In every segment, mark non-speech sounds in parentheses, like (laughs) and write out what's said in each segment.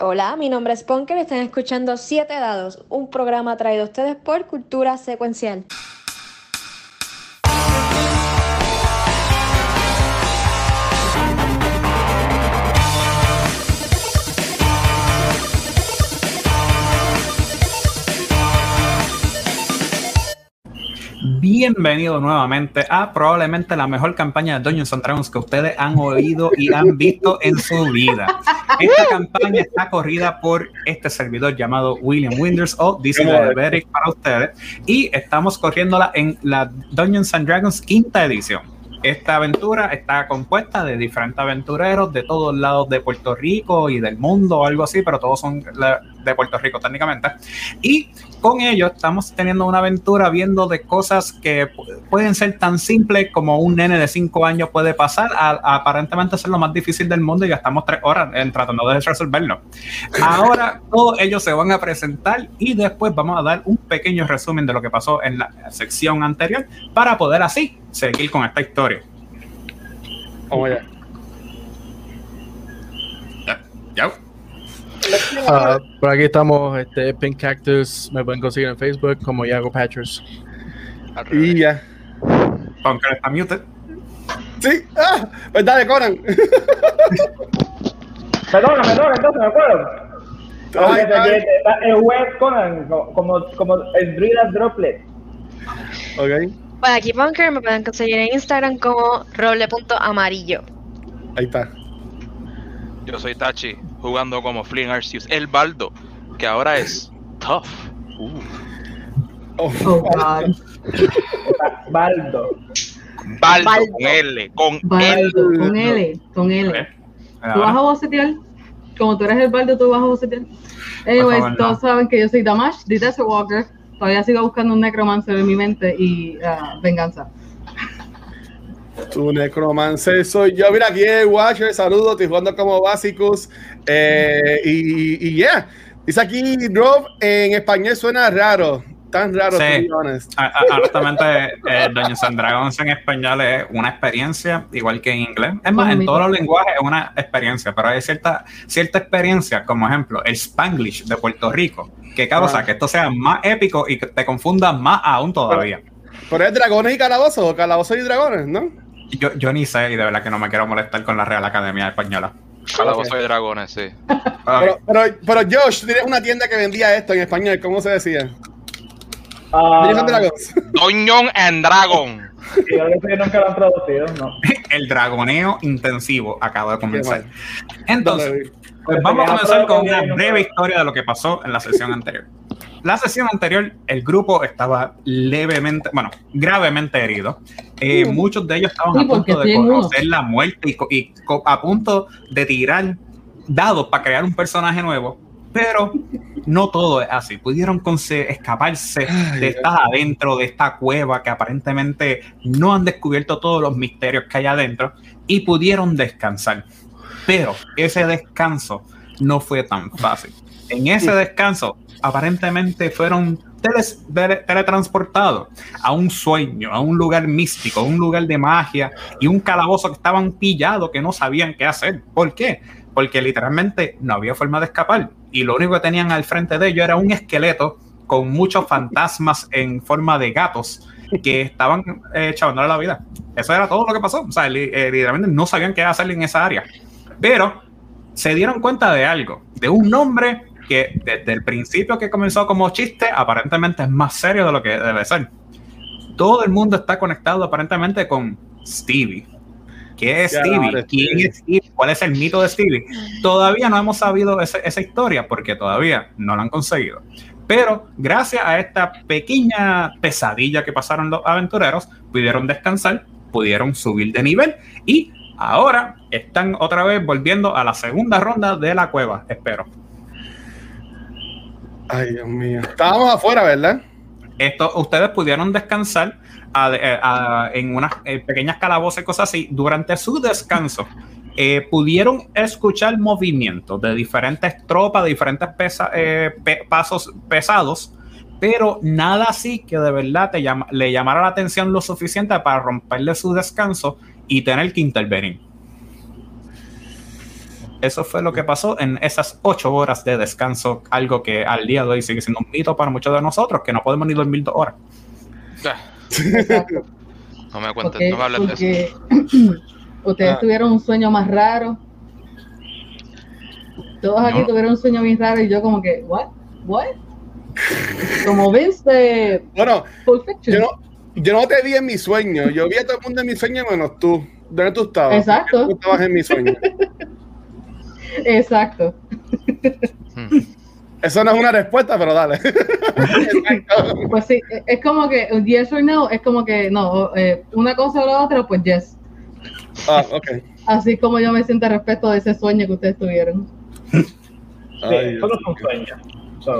Hola, mi nombre es Ponker y están escuchando Siete Dados, un programa traído a ustedes por Cultura Secuencial. Bienvenido nuevamente a probablemente la mejor campaña de Dungeons and Dragons que ustedes han oído y han visto en su vida. Esta campaña está corrida por este servidor llamado William Winders o This is para ustedes y estamos corriéndola en la Dungeons and Dragons quinta edición. Esta aventura está compuesta de diferentes aventureros de todos lados de Puerto Rico y del mundo o algo así, pero todos son de Puerto Rico técnicamente. Y con ellos estamos teniendo una aventura viendo de cosas que pueden ser tan simples como un nene de 5 años puede pasar a, aparentemente ser lo más difícil del mundo y ya estamos tres horas en, tratando de resolverlo. Ahora todos ellos se van a presentar y después vamos a dar un pequeño resumen de lo que pasó en la sección anterior para poder así seguir con esta historia. Vamos allá. Ya. ya. Uh, por aquí estamos, este, Pink Cactus, me pueden conseguir en Facebook como Yago Patchers. Y ya. Aunque está muted. Sí, ah, pues dale, Conan. (laughs) perdona, perdona, entonces me acuerdo. Ay, ay. El web Conan, como, como el Druida Droplet. Ok. Bueno, aquí Bunker me pueden conseguir en Instagram como roble.amarillo. Ahí está. Yo soy Tachi, jugando como Flynn Arceus, el Baldo, que ahora es Tough. Uh. Oh, oh God. (laughs) Baldo. Baldo, con L, con Baldo, L. Con L, con L. ¿Tú vas a bocetear? Como tú eres el Baldo, tú vas a bocetear. Anyways, todos saben que yo soy Damash, The Desert Walker. Todavía sigo buscando un necromancer en mi mente y uh, venganza. Tu necromancer soy yo. Mira, aquí es Watcher, saludos, estoy jugando como básicos. Eh, y, y yeah, dice aquí, Rob, en español suena raro. Tan raro, sí. Honestamente, eh, Dungeons and Dragons en español es una experiencia, igual que en inglés. Es más, en todos los lenguajes es una experiencia, pero hay cierta, cierta experiencia, como ejemplo, el Spanglish de Puerto Rico, que causa ah. que esto sea más épico y que te confunda más aún todavía. Pero, es dragones y calabozos, o calabozos y dragones, ¿no? Yo, yo ni sé, y de verdad que no me quiero molestar con la Real Academia Española. Calabozos y dragones, sí. Pero, pero, pero Josh, tienes una tienda que vendía esto en español, ¿cómo se decía? Uh, Doñón and Dragon. nunca lo han traducido, no. (laughs) El dragoneo intensivo acaba de comenzar. Entonces, pues vamos a comenzar con una breve historia de lo que pasó en la sesión anterior. La sesión anterior, el grupo estaba levemente, bueno, gravemente herido. Eh, muchos de ellos estaban a punto de conocer la muerte y, y, a punto de tirar dados para crear un personaje nuevo pero no todo es así. Pudieron escaparse de estar adentro de esta cueva que aparentemente no han descubierto todos los misterios que hay adentro y pudieron descansar. Pero ese descanso no fue tan fácil. En ese descanso, aparentemente fueron teletransportados a un sueño, a un lugar místico, a un lugar de magia y un calabozo que estaban pillados que no sabían qué hacer. ¿Por qué? Porque literalmente no había forma de escapar y lo único que tenían al frente de ellos era un esqueleto con muchos fantasmas (laughs) en forma de gatos que estaban eh, la vida. Eso era todo lo que pasó. O sea, eh, literalmente no sabían qué hacer en esa área. Pero se dieron cuenta de algo, de un nombre que desde el principio que comenzó como chiste, aparentemente es más serio de lo que debe ser. Todo el mundo está conectado aparentemente con Stevie. ¿Qué es Stevie? ¿Quién es Stevie? ¿Cuál es el mito de Stevie? Todavía no hemos sabido esa historia porque todavía no la han conseguido. Pero gracias a esta pequeña pesadilla que pasaron los aventureros, pudieron descansar, pudieron subir de nivel y ahora están otra vez volviendo a la segunda ronda de la cueva, espero. Ay, Dios mío. Estábamos afuera, ¿verdad? Esto, ustedes pudieron descansar eh, en unas eh, pequeñas calabozas cosas así, durante su descanso, eh, pudieron escuchar movimientos de diferentes tropas, de diferentes pasos pesados, pero nada así que de verdad le llamara la atención lo suficiente para romperle su descanso y tener que intervenir. Eso fue lo que pasó en esas ocho horas de descanso, algo que al día de hoy sigue siendo un mito para muchos de nosotros, que no podemos ni dormir dos horas. Exacto. (laughs) No me cuentes, Porque, no me hables de eso. (clears throat) ustedes Ah. tuvieron un sueño más raro. Todos aquí No. tuvieron un sueño bien raro y yo como que, what? What? Como Vince de Bueno, yo no, yo no te vi en mi sueño. Yo vi a todo el mundo en mi sueño menos tú. ¿Dónde tú estabas? Exacto. Tú estabas en mi sueño. (laughs) Exacto. Hmm. Eso no es una respuesta, pero dale. (laughs) Pues sí, es como que un yes or no, es como que no, eh, una cosa o la otra, pues yes. Ah, ok. Así como yo me siento respecto de ese sueño que ustedes tuvieron. Sí, Ay, eso no Dios es un mío. sueño. So,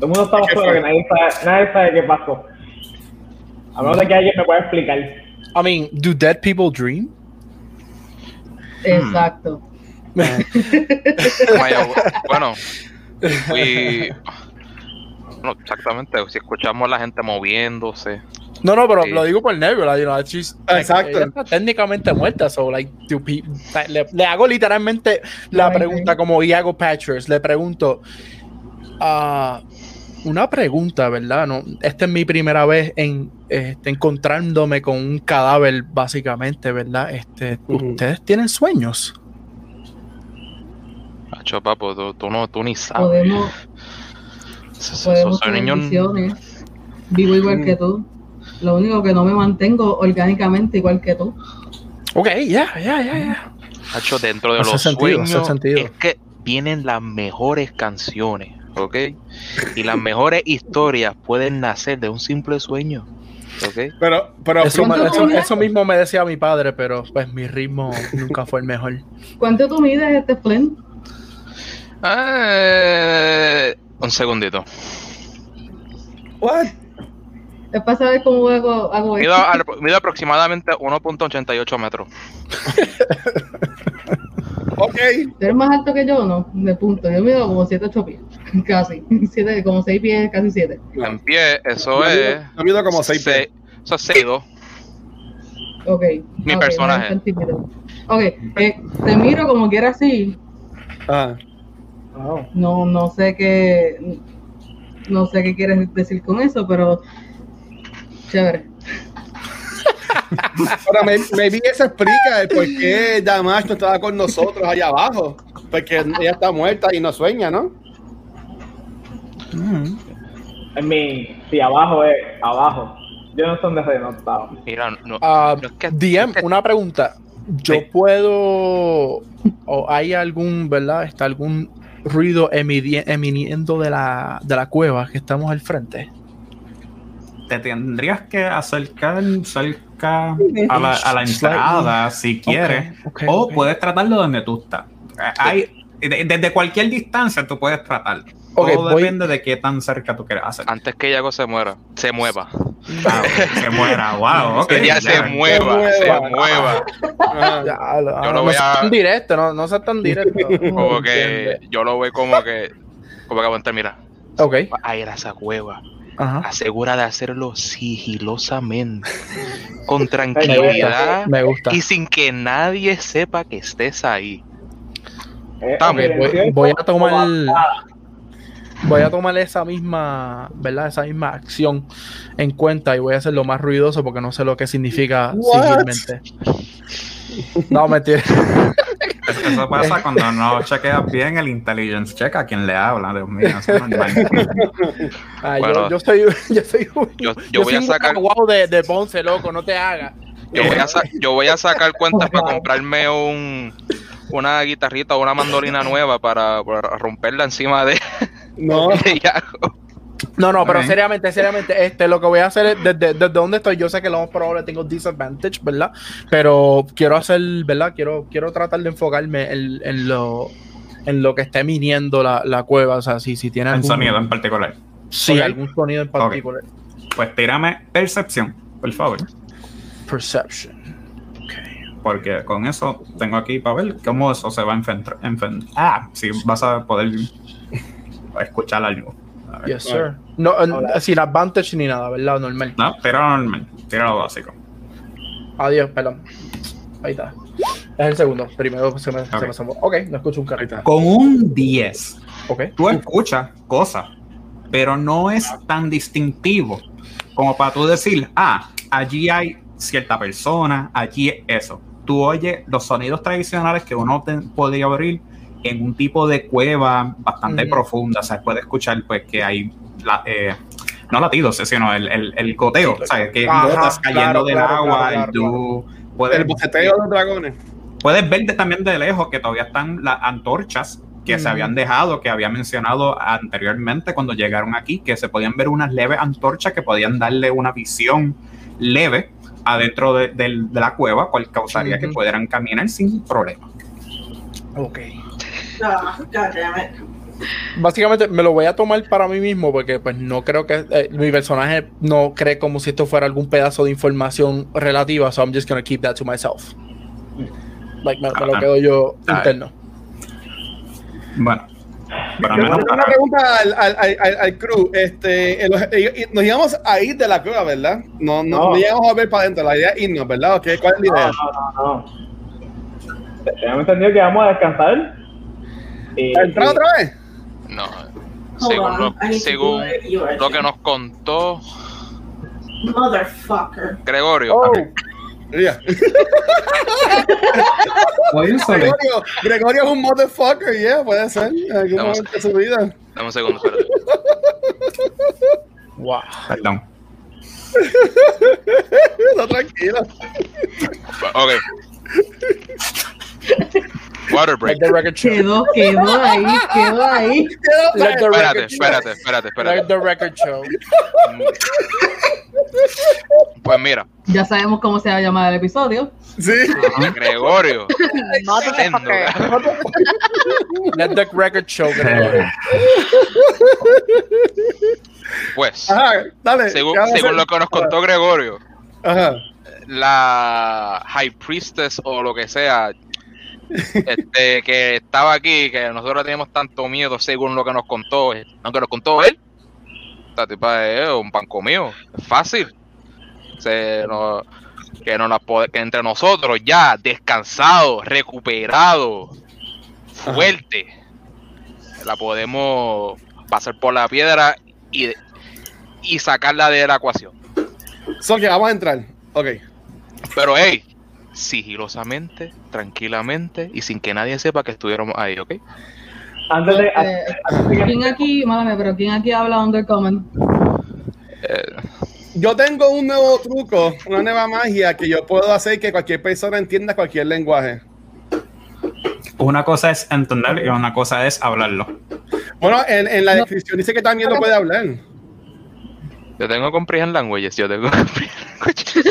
todo el mundo estaba ¿Qué solo fue? que nadie sabe, nadie sabe qué pasó. A menos de que alguien me pueda explicar. I mean, do dead people dream? Exacto. Vaya, (laughs) bueno, fui- (laughs) bueno, exactamente, si escuchamos a la gente moviéndose, No, no, pero Sí. lo digo por Nebula, you know, she's, Exacto. ella está técnicamente muerta, so like, le, le hago literalmente la pregunta como Iago Patchers, le pregunto, ah, una pregunta, ¿verdad? No, esta es mi primera vez en este, encontrándome con un cadáver, básicamente, ¿verdad? Este. ¿Ustedes tienen sueños? Hacho, papo, tú, tú no, tú ni sabes. Podemos, niños- visiones. Vivo igual que tú. Lo único que no me mantengo orgánicamente igual que tú. Ok, ya, ya, ya, ya. Hacho, dentro de Hace los sentido, sueños sentido. es que vienen las mejores canciones, ¿ok? Y las mejores historias pueden nacer de un simple sueño, ¿ok? Pero, pero Eso, mismo me decía mi padre, pero pues mi ritmo nunca fue el mejor. ¿Cuánto tú mides este Flint? Eh, un segundito. what? Es para saber cómo hago, hago Mido, esto. al- mido aproximadamente 1.88 metros. (laughs) Ok. ¿Tú eres más alto que yo o no? De punto. Yo mido como 7, 8 pies. (laughs) Casi. Siete, como 6 pies, casi 7. En pie, eso Yo es. mido- yo mido como seis se- Eso es 6'2". Ok. Mi ok, personaje. me. Ok, eh, te miro como quiera así. Ah. Oh. No, no sé qué. No sé qué quieres decir con eso, pero. Chévere. (laughs) Ahora, me, maybe eso explica el por qué Damash no estaba con nosotros allá abajo. Porque ella está muerta y no sueña, ¿no? En mi, si abajo es abajo. Yo no sé dónde se notaba. Mira, no, Ah, no es que- DM, es que- una pregunta. Yo Sí. puedo. ¿O hay algún, verdad? ¿Está algún ruido eminiendo de la, de la cueva que estamos al frente? Te tendrías que acercar cerca a la, a la entrada si quieres. O puedes tratarlo donde tú estás. Eh, Hay, de- desde cualquier distancia tú puedes tratarlo. Todo voy- depende de qué tan cerca tú quieras hacer. antes que Yago se muera, se mueva. Ah, se muera, wow, (laughs) ok. Que ya se mueva, Se se mueva. mueva. Ajá. Ya, lo- Yo lo no voy a- tan directo, no, no seas tan directo. (laughs) Como que yo lo veo como que. Como que aguantar, mira. Ok, Va a ir a esa cueva. ajá. Asegura de hacerlo sigilosamente. (laughs) Con Me tranquilidad. gusta, me gusta. Y sin que nadie sepa que estés ahí. Eh, Estamos. Ok, voy, voy a tomar. Voy a tomar esa misma, ¿verdad? Esa misma acción en cuenta y voy a hacerlo más ruidoso porque no sé lo que significa What? sigilmente. No, mentira. Eso pasa cuando no chequeas bien el intelligence check a quien le habla, Dios mío. Eso es normal. Ah, Bueno. yo, yo soy, (laughs) yo soy, un- Yo- yo yo voy soy a un sacar- guau de, de Ponce, loco, no te hagas. Yo voy a, sa- (laughs) yo voy a sacar cuentas para comprarme un una guitarrita o una mandolina nueva para, para romperla encima de, No. de (laughs) Yago. No, no, pero seriamente, seriamente, este, lo que voy a hacer es desde, desde donde estoy, yo sé que lo más probable tengo disadvantage, ¿verdad? Pero quiero hacer, ¿verdad? Quiero, quiero tratar de enfocarme en, en lo en lo que esté miniendo la, la cueva, o sea, si, si tiene En algún sonido en particular. Sí, Ok. algún sonido en particular. Pues tírame percepción, por favor. Perception. Porque con eso tengo aquí para ver cómo eso se va a enfrentar. Ah, si vas a poder escuchar algo. Yes, sir. No, eh, sin advantage ni nada, ¿verdad? Normal. No, tira normal, tira lo básico. Adiós, perdón. Ahí está. Es el segundo. Primero se me, se me asomó. Ok, no escucho un carrito. Con un 10, Ok. tú escuchas cosas, pero no es tan distintivo como para tú decir, ah, allí hay cierta persona, allí es eso. Tú oyes los sonidos tradicionales que uno te- podría oír en un tipo de cueva bastante Ujú. profunda, o sea, puede escuchar pues que hay, la- eh, no latidos, sino el, el, el goteo, o sea, que Ajá, gotas cayendo claro, del claro, agua claro, claro, y tú puedes El boceteo de los dragones. Puedes ver de- también de lejos que todavía están las antorchas que se Ujú. habían dejado, que había mencionado anteriormente cuando llegaron aquí, que se podían ver unas leves antorchas que podían darle una visión leve adentro de, del- de la cueva, cual causaría que Ujú. pudieran caminar sin problema. Ok. Básicamente me lo voy a tomar para mí mismo porque pues no creo que eh, mi personaje no cree como si esto fuera algún pedazo de información relativa, so I'm just gonna keep that to myself. Like, me, me lo Ah. quedo yo Ah. interno. Bueno, pero al Yo menos tengo una para- pregunta al, al, al, al- crew. Este, nos íbamos a ir de la cueva, ¿verdad? No, no, No. no llegamos a ver para adentro. La idea es irnos, ¿verdad? Ok, ¿Cuál es la idea? no, no, no. Tenemos entendido que vamos a descansar. Y, ¿Entrar y- otra vez? No. Según, lo, según que nos contó Motherfucker. Gregorio, Oh. (laughs) Yeah. Gregorio, Gregorio es un motherfucker, yeah, puede ser. En algún Vamos. momento de su vida. dame un segundo, espérate. (laughs) Wow. perdón. No, tranquilo. Ok. Water break. Let the record show. Quedó, quedó ahí, quedó ahí. (laughs) Let the Espérate, show. espérate, espérate, Let espérate. the record show. (laughs) Pues mira, Ya sabemos cómo se va a llamar el episodio. Sí. Gregorio. tremendo, cabrón. (laughs) Let the record show. Gregorio. Pues, Ajá, dale. según, ¿qué vamos a según lo que nos contó Gregorio, Ajá. la High Priestess o lo que sea, este, que estaba aquí, que nosotros teníamos tanto miedo según lo que nos contó, aunque nos contó él, esta tipa es un pan comido, es fácil. Se que, no entre nosotros ya descansado, recuperado, fuerte, la podemos pasar por la piedra y, y sacarla de la ecuación. So que vamos a entrar. Ok. Pero hey, sigilosamente, tranquilamente y sin que nadie sepa que estuviéramos ahí, ¿ok? Antes de. Eh, antes de que- ¿Quién aquí, málame, pero quién aquí habla Undercommon? Eh, Yo tengo un nuevo truco, una nueva magia que yo puedo hacer que cualquier persona entienda cualquier lenguaje. Una cosa es entender y una cosa es hablarlo. Bueno, en, en la descripción dice que también lo puede hablar. yo tengo comprehend languages, yo tengo (laughs) comprehend languages.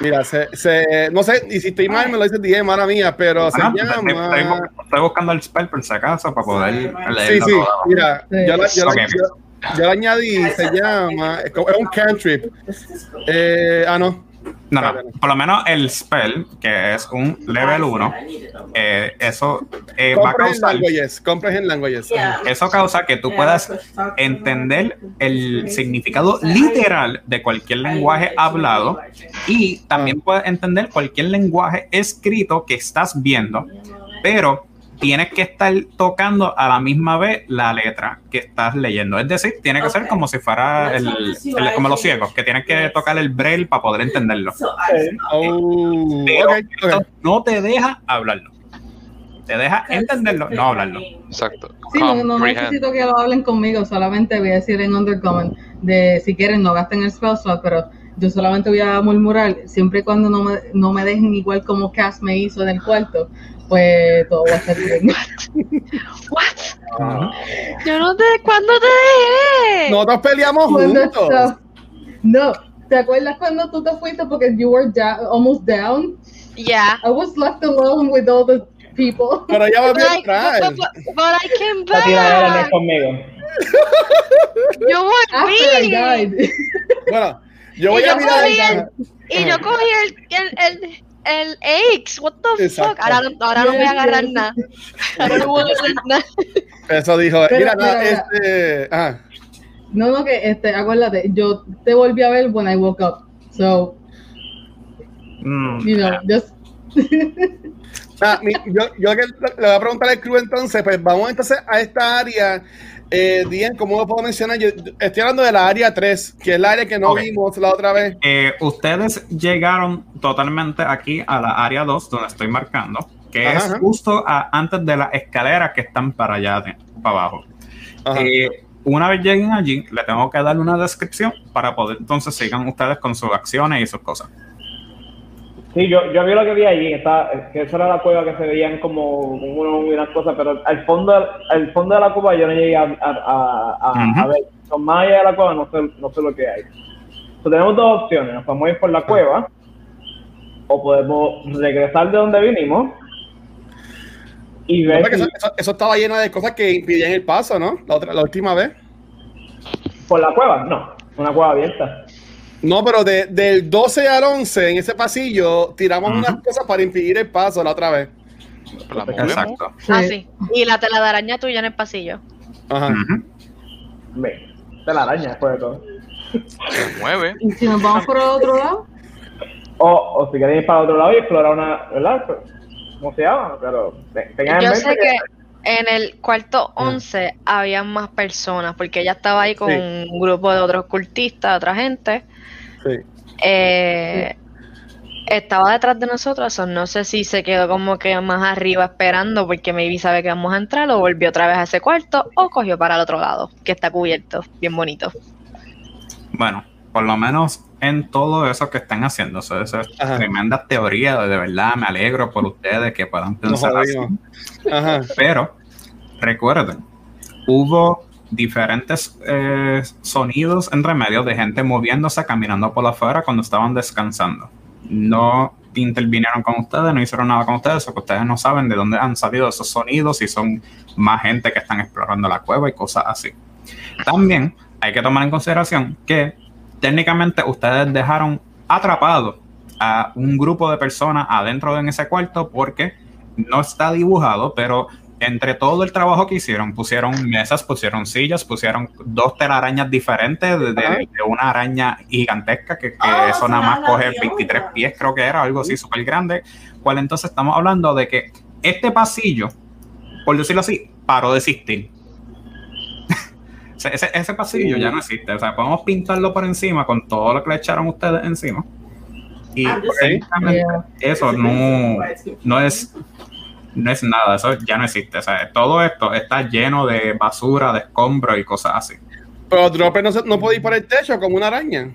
Mira, se, se, no sé, y si estoy mal me lo dice DM, mala mía, pero se Ah, llama... estoy- estoy buscando el spell por si acaso para poder Sí, leerlo sí, mira, Sí. yo, la- yo la- Ok. yo- yo la añadí, se llama, es como- es un cantrip. Eh, ah, no. No, no, por lo menos el spell, que es un level 1, eh, eso eh, va a causar, languages, comprehend languages. eso causa que tú puedas entender el significado literal de cualquier lenguaje hablado y también puedes entender cualquier lenguaje escrito que estás viendo, pero tienes que estar tocando a la misma vez la letra que estás leyendo. Es decir, tiene que ser como si fuera el, el- como los ciegos, que tienes que tocar el braille para poder entenderlo. Oh, Pero ok, esto ok. no te deja hablarlo. Te deja entenderlo, no hablarlo. Exacto. Sí, no, no necesito que lo hablen conmigo, solamente voy a decir en Undercommon de si quieren no gasten el spell slot, pero yo solamente voy a murmurar, siempre y cuando no me, no me dejen igual como Cass me hizo en el cuarto, pues todo va a estar bien. Yo no te. ¿Cuándo te dejé? Nosotros peleamos juntos. está- No, ¿te acuerdas cuando tú te fuiste porque you were down, almost down? Ya. I was left alone with all the people. Pero ya volvió a entrar. but, but, but I came La tiradera no es back. conmigo. Yo volví. died. Bueno, yo voy Y a yo mirar. cogí el- Y yo cogí el, el, el, el Aix. What the Exacto. fuck? Ahora, no- ahora no voy a agarrar nada. Ahora no voy a agarrar (laughs) nada. Eso dijo. Pero, mira, mira, mira. este. Ah, No, no, que este, acuérdate, yo te volví a ver when I woke up. So, Mm, you know, just Ah, mi- yo, yo que le voy a preguntar al crew entonces, pues vamos entonces a esta área. Eh, Dien, ¿cómo lo puedo mencionar? Yo estoy hablando de la área 3, que es la área que no Ok. vimos la otra vez. Eh, ustedes llegaron totalmente aquí a la área 2, donde estoy marcando, que Ajá, es ajá. justo a- antes de las escaleras que están para allá, de- para abajo. Eh, una vez lleguen allí, le tengo que dar una descripción para poder entonces sigan ustedes con sus acciones y sus cosas. Sí, yo, yo vi lo que vi allí, está, que esa era la cueva que se veían como unas cosas, pero al fondo, al fondo de la cueva yo no llegué a, a, a, a- Ujú. a ver. Son más allá de la cueva no sé, no sé lo que hay. So, tenemos dos opciones, nos podemos ir por la cueva o podemos regresar de donde vinimos y ver porque si- eso, eso- eso estaba lleno de cosas que impidían el paso, ¿no? La, otra, la última vez. por la cueva, no, una cueva abierta. No, pero de- del 12 al 11, en ese pasillo, tiramos Ujú. unas cosas para impedir el paso la otra vez. La movemos, Exacto. Ah, sí. Y la tela de araña tuya en el pasillo. Ajá. Ujú. Ve, de la araña después de todo. se mueve. Y si nos vamos por el otro lado, O, o si queréis ir para otro lado y explorar una, ¿verdad? Pues, ¿Cómo se llama? Pero te- tengan en Yo mente sé que en el cuarto 11 había más personas, porque ella estaba ahí con Sí. un grupo de otros cultistas, de otra gente. Sí. Eh, Estaba detrás de nosotros, o no sé si se quedó como que más arriba esperando porque maybe sabe que vamos a entrar, o volvió otra vez a ese cuarto, o cogió para el otro lado, que está cubierto, bien bonito. Bueno, por lo menos en todo eso que están haciendo, eso, eso es Ajá. tremenda teoría, de verdad me alegro por ustedes que puedan pensar así. Ajá. Pero recuerden, hubo diferentes eh, sonidos entre medio de gente moviéndose, caminando por afuera cuando estaban descansando. No intervinieron con ustedes, no hicieron nada con ustedes, porque ustedes no saben de dónde han salido esos sonidos, si son más gente que están explorando la cueva y cosas así. También hay que tomar en consideración que técnicamente ustedes dejaron atrapado a un grupo de personas adentro de ese cuarto porque no está dibujado, pero entre todo el trabajo que hicieron, pusieron mesas, pusieron sillas, pusieron dos telarañas diferentes, de, de- Ajá. de una araña gigantesca que, que Ah, eso nada más coge de 23 otra. pies, creo que era, algo así súper grande. Cual entonces estamos hablando de que este pasillo, por decirlo así, paró de existir. (laughs) ese, ese- pasillo ya no existe. O sea, podemos pintarlo por encima con todo lo que le echaron ustedes encima. Y eso no, no es no es nada, eso ya no existe. O sea, todo esto está lleno de basura, de escombros y cosas así. Pero Dropper no, se- no puede ir por el techo como una araña.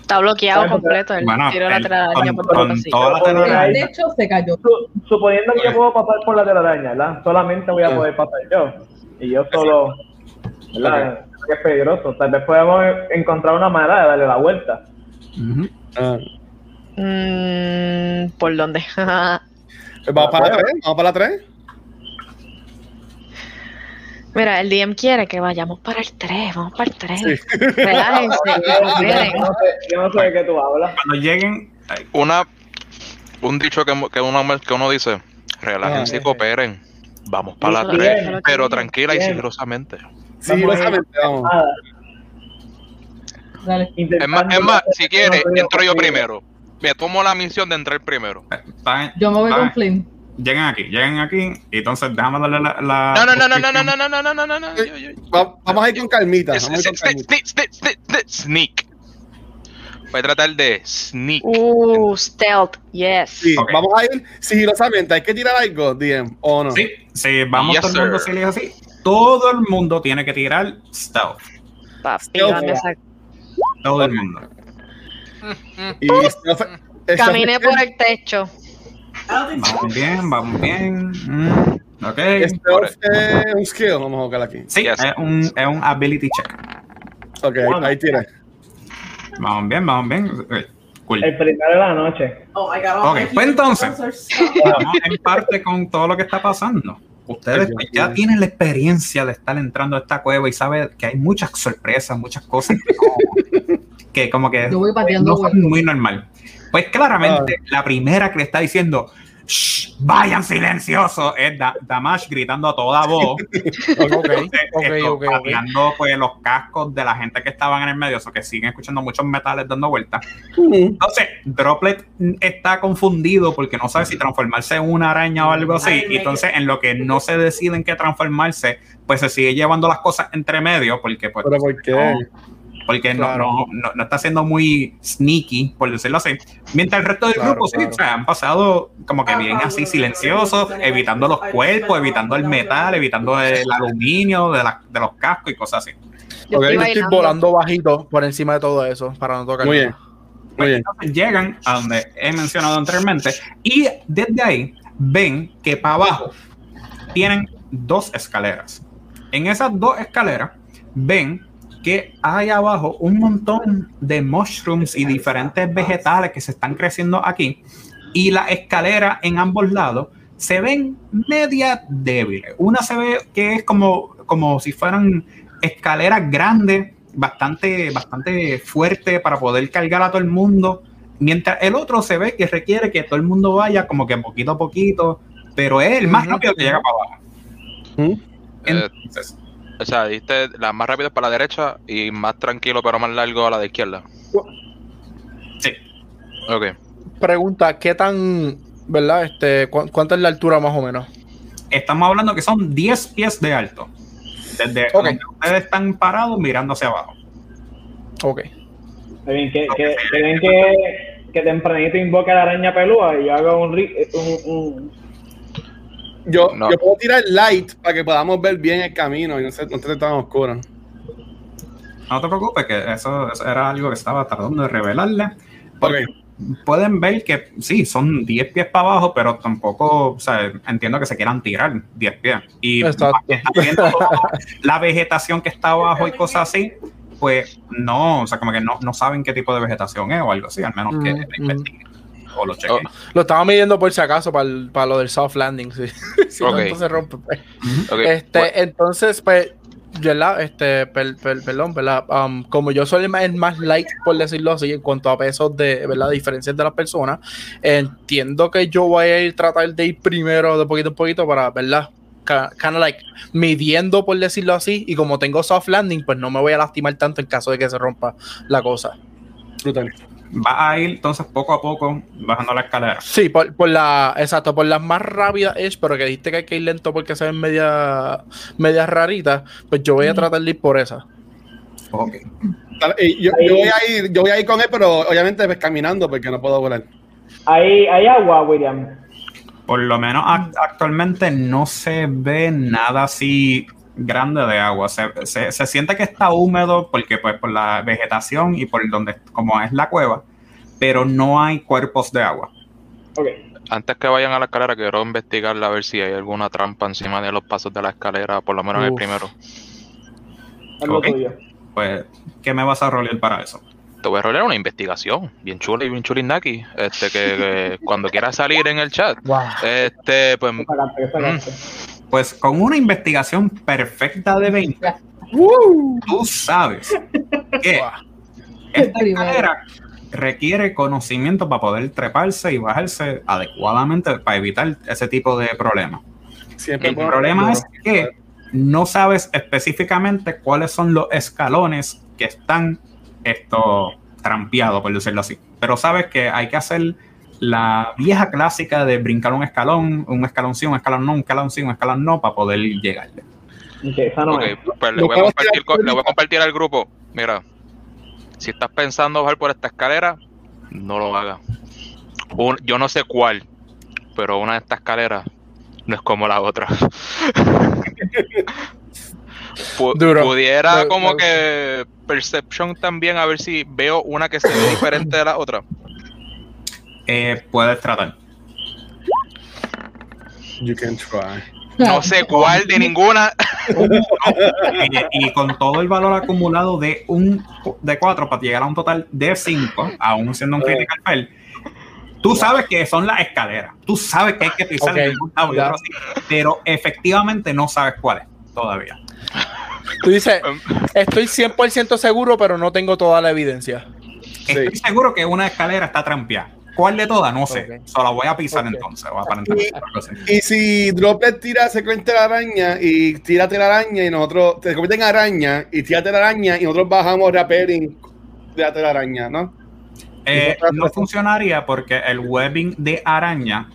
Está bloqueado Bueno, completo, Bueno, tiró la el- telaraña con- por el con toda la telaraña. hecho se cayó. Su- suponiendo que yo puedo pasar por la telaraña, ¿verdad? Solamente voy a poder pasar yo. Y yo solo, ¿verdad? Que es peligroso. Tal vez podemos encontrar una manera de darle la vuelta. Ah. Mm, ¿Por dónde? (laughs) Pues vamos para la 3, vamos para la 3. Mira, el DM quiere que vayamos para el 3, vamos para el 3. Sí. Relájense. Yo no sé, yo no sé de qué tú hablas. Cuando lleguen, Una, un dicho que, que, uno, que uno dice, relájense Ah, y cooperen. Vamos para la Bien, 3, bien. pero tranquila y sigilosamente. Sigilosamente, vamos. Es más, es más si quieres, entro yo primero. Me tomo la misión de entrar primero. están- Yo me voy con Flynn. lleguen aquí, lleguen aquí, y entonces déjame darle la. la No, no, no, no, no, no, no, no, no, no, no, no, yo- yo- Va- Vamos a ir con calmita. Es- Vamos a ir es- con sneak, calmita. sneak, sneak, sneak, sneak. Voy a tratar de sneak. Uh, stealth, yes. Sí, vamos a ir sigilosamente. Hay que tirar algo, DM, o no. Sí, sí, vamos Yes, todo el mundo sir. si le así. Todo el mundo tiene que tirar stealth. Papi, Stealth. ¿dónde sac- Todo el mundo. Y esto Caminé por el techo. Vamos bien, vamos bien. Mm, ok. Esto es un skill, vamos a buscar aquí. Sí, Yes. es un, es un ability check. Ok, ahí, ahí tira. Vamos bien, vamos bien. Ok, Cool. El primero de la noche. Oh, Ok, pues entonces. Estamos en parte con todo lo que está pasando. Ustedes pues, ya tienen la experiencia de estar entrando a esta cueva y saben que hay muchas sorpresas, muchas cosas que, que como que Yo voy pateando no huevos. muy normal. Pues claramente la primera que le está diciendo, "Shh, vayan silenciosos, es Da- Damash gritando a toda voz. (laughs) Ok, ok, Esto, ok, ok. pateando, pues, los cascos de la gente que estaban en el medio, eso que siguen escuchando muchos metales dando vueltas. Entonces, Droplet está confundido porque no sabe si transformarse en una araña o algo así. Y entonces, en lo que no se decide en qué transformarse, pues se sigue llevando las cosas entre medio porque, pues, Pero ¿por qué? no, porque no- Claro. no, no, no está siendo muy sneaky, por decirlo así. Mientras el resto del Claro, grupo sí, claro. o sea, han pasado como que bien así silenciosos, evitando los cuerpos, evitando el metal, evitando el aluminio de, la- de los cascos y cosas así. Yo estoy Yo estoy volando bajito por encima de todo eso para no tocar. Muy bien. Muy bien. Entonces llegan a donde he mencionado anteriormente y desde ahí ven que para abajo tienen dos escaleras. En esas dos escaleras ven que hay abajo un montón de mushrooms y diferentes vegetales que se están creciendo aquí y la escalera en ambos lados se ven media débiles. Una se ve que es como, como si fueran escaleras grandes, bastante, bastante fuerte para poder cargar a todo el mundo, mientras el otro se ve que requiere que todo el mundo vaya como que poquito a poquito, pero es el más rápido que llega para abajo. Entonces, O sea, diste la más rápida para la derecha y más tranquilo pero más largo a la de izquierda. sí, Ok. Pregunta, ¿qué tan, verdad? Este, cu- ¿cuánta es la altura más o menos? estamos hablando que son 10 pies de alto. Desde donde ustedes están parados mirando hacia abajo. Ok. Está bien, que, que, que, ven que, que tempranito invoca a la araña pelúa y yo hago un, ri- un, un- Yo, No. yo puedo tirar light para que podamos ver bien el camino y no, se, no esté tan oscuro. No te preocupes, que eso, eso era algo que estaba tratando de revelarle. Ok. Pueden ver que sí, son 10 pies para abajo, pero tampoco, o sea, entiendo que se quieran tirar 10 pies. Y la vegetación que está abajo y cosas así, pues no, o sea, como que no, no saben qué tipo de vegetación es o algo así, al menos que Mm, mm. investiguen o lo chequen. Lo estaba midiendo por si acaso para, el- para lo del soft landing. Sí. (laughs) si Ok. tanto se rompe. pues. Ujú. Ok, Este, bueno, entonces, pues, ¿verdad? Este, per- per- perdón, ¿verdad? Um, como yo soy el más, el más light, por decirlo así, en cuanto a pesos de, ¿verdad? Diferencias de las personas, entiendo que yo voy a ir tratar de ir primero de poquito a poquito para, ¿verdad? Kind of like midiendo, por decirlo así, y como tengo soft landing, pues no me voy a lastimar tanto en caso de que se rompa la cosa. Brutal. Va a ir entonces poco a poco bajando la escalera. Sí, por, por la, exacto, por las más rápidas es, pero que dijiste que hay que ir lento porque se ven media, media raritas, pues yo voy a tratar de ir por esa. Ok. Yo, yo voy a ir, yo voy a ir con él, pero obviamente pues, caminando porque no puedo volar. hay, hay agua, William. Por lo menos ac- actualmente no se ve nada así grande de agua. Se, se- se siente que está húmedo porque pues por la vegetación y por donde como es la cueva, pero no hay cuerpos de agua. Ok. antes que vayan a la escalera, quiero investigar a ver si hay alguna trampa encima de los pasos de la escalera, por lo menos el Uf. primero. Es lo Ok. tuyo. Pues, ¿qué me vas a rolear para eso? Te voy a rolear una investigación, bien chula y bien chulinaki, este, que, que cuando quieras salir en el chat, este, pues, ¿Qué sacaste? ¿Qué sacaste? Pues con una investigación perfecta de 20, tú sabes que (laughs) esta escalera requiere conocimiento para poder treparse y bajarse adecuadamente para evitar ese tipo de problemas. Siempre El problema es que no sabes específicamente cuáles son los escalones que están esto trampeados, por decirlo así. Pero sabes que hay que hacer la vieja clásica de brincar un escalón, un escalón sí, un escalón no, un escalón sí, un escalón no, para poder llegarle. No pues le voy, a compartir, tirar co- le voy a compartir al grupo. Mira, si estás pensando bajar por esta escalera, no lo hagas. Yo no sé cuál, pero una de estas escaleras no es como la otra. (laughs) Duro. Pudiera Duro, como duro. que Perception también, a ver si veo una que se ve diferente de la otra. Eh, puedes tratar. You can try. No sé cuál de ninguna. (laughs) y, y con todo el valor acumulado de un de 4 para llegar a un total de 5, aún siendo un critical fail, tú sabes que son las escaleras. Tú sabes que hay que pisar Ok, de un lado y ya. otro así, pero efectivamente no sabes cuál es todavía. Tú dices, estoy 100% seguro, pero no tengo toda la evidencia. Estoy seguro que una escalera está trampeada, ¿Cuál de todas? No sé. Ok. Solo voy a pisar entonces. Voy a aparentar Y- si Droplet tira secuencia de araña y tira telaraña y nosotros te convierte en araña y tira telaraña y nosotros bajamos repairing de la telaraña, ¿no? Eh, no funcionaría porque el webbing de araña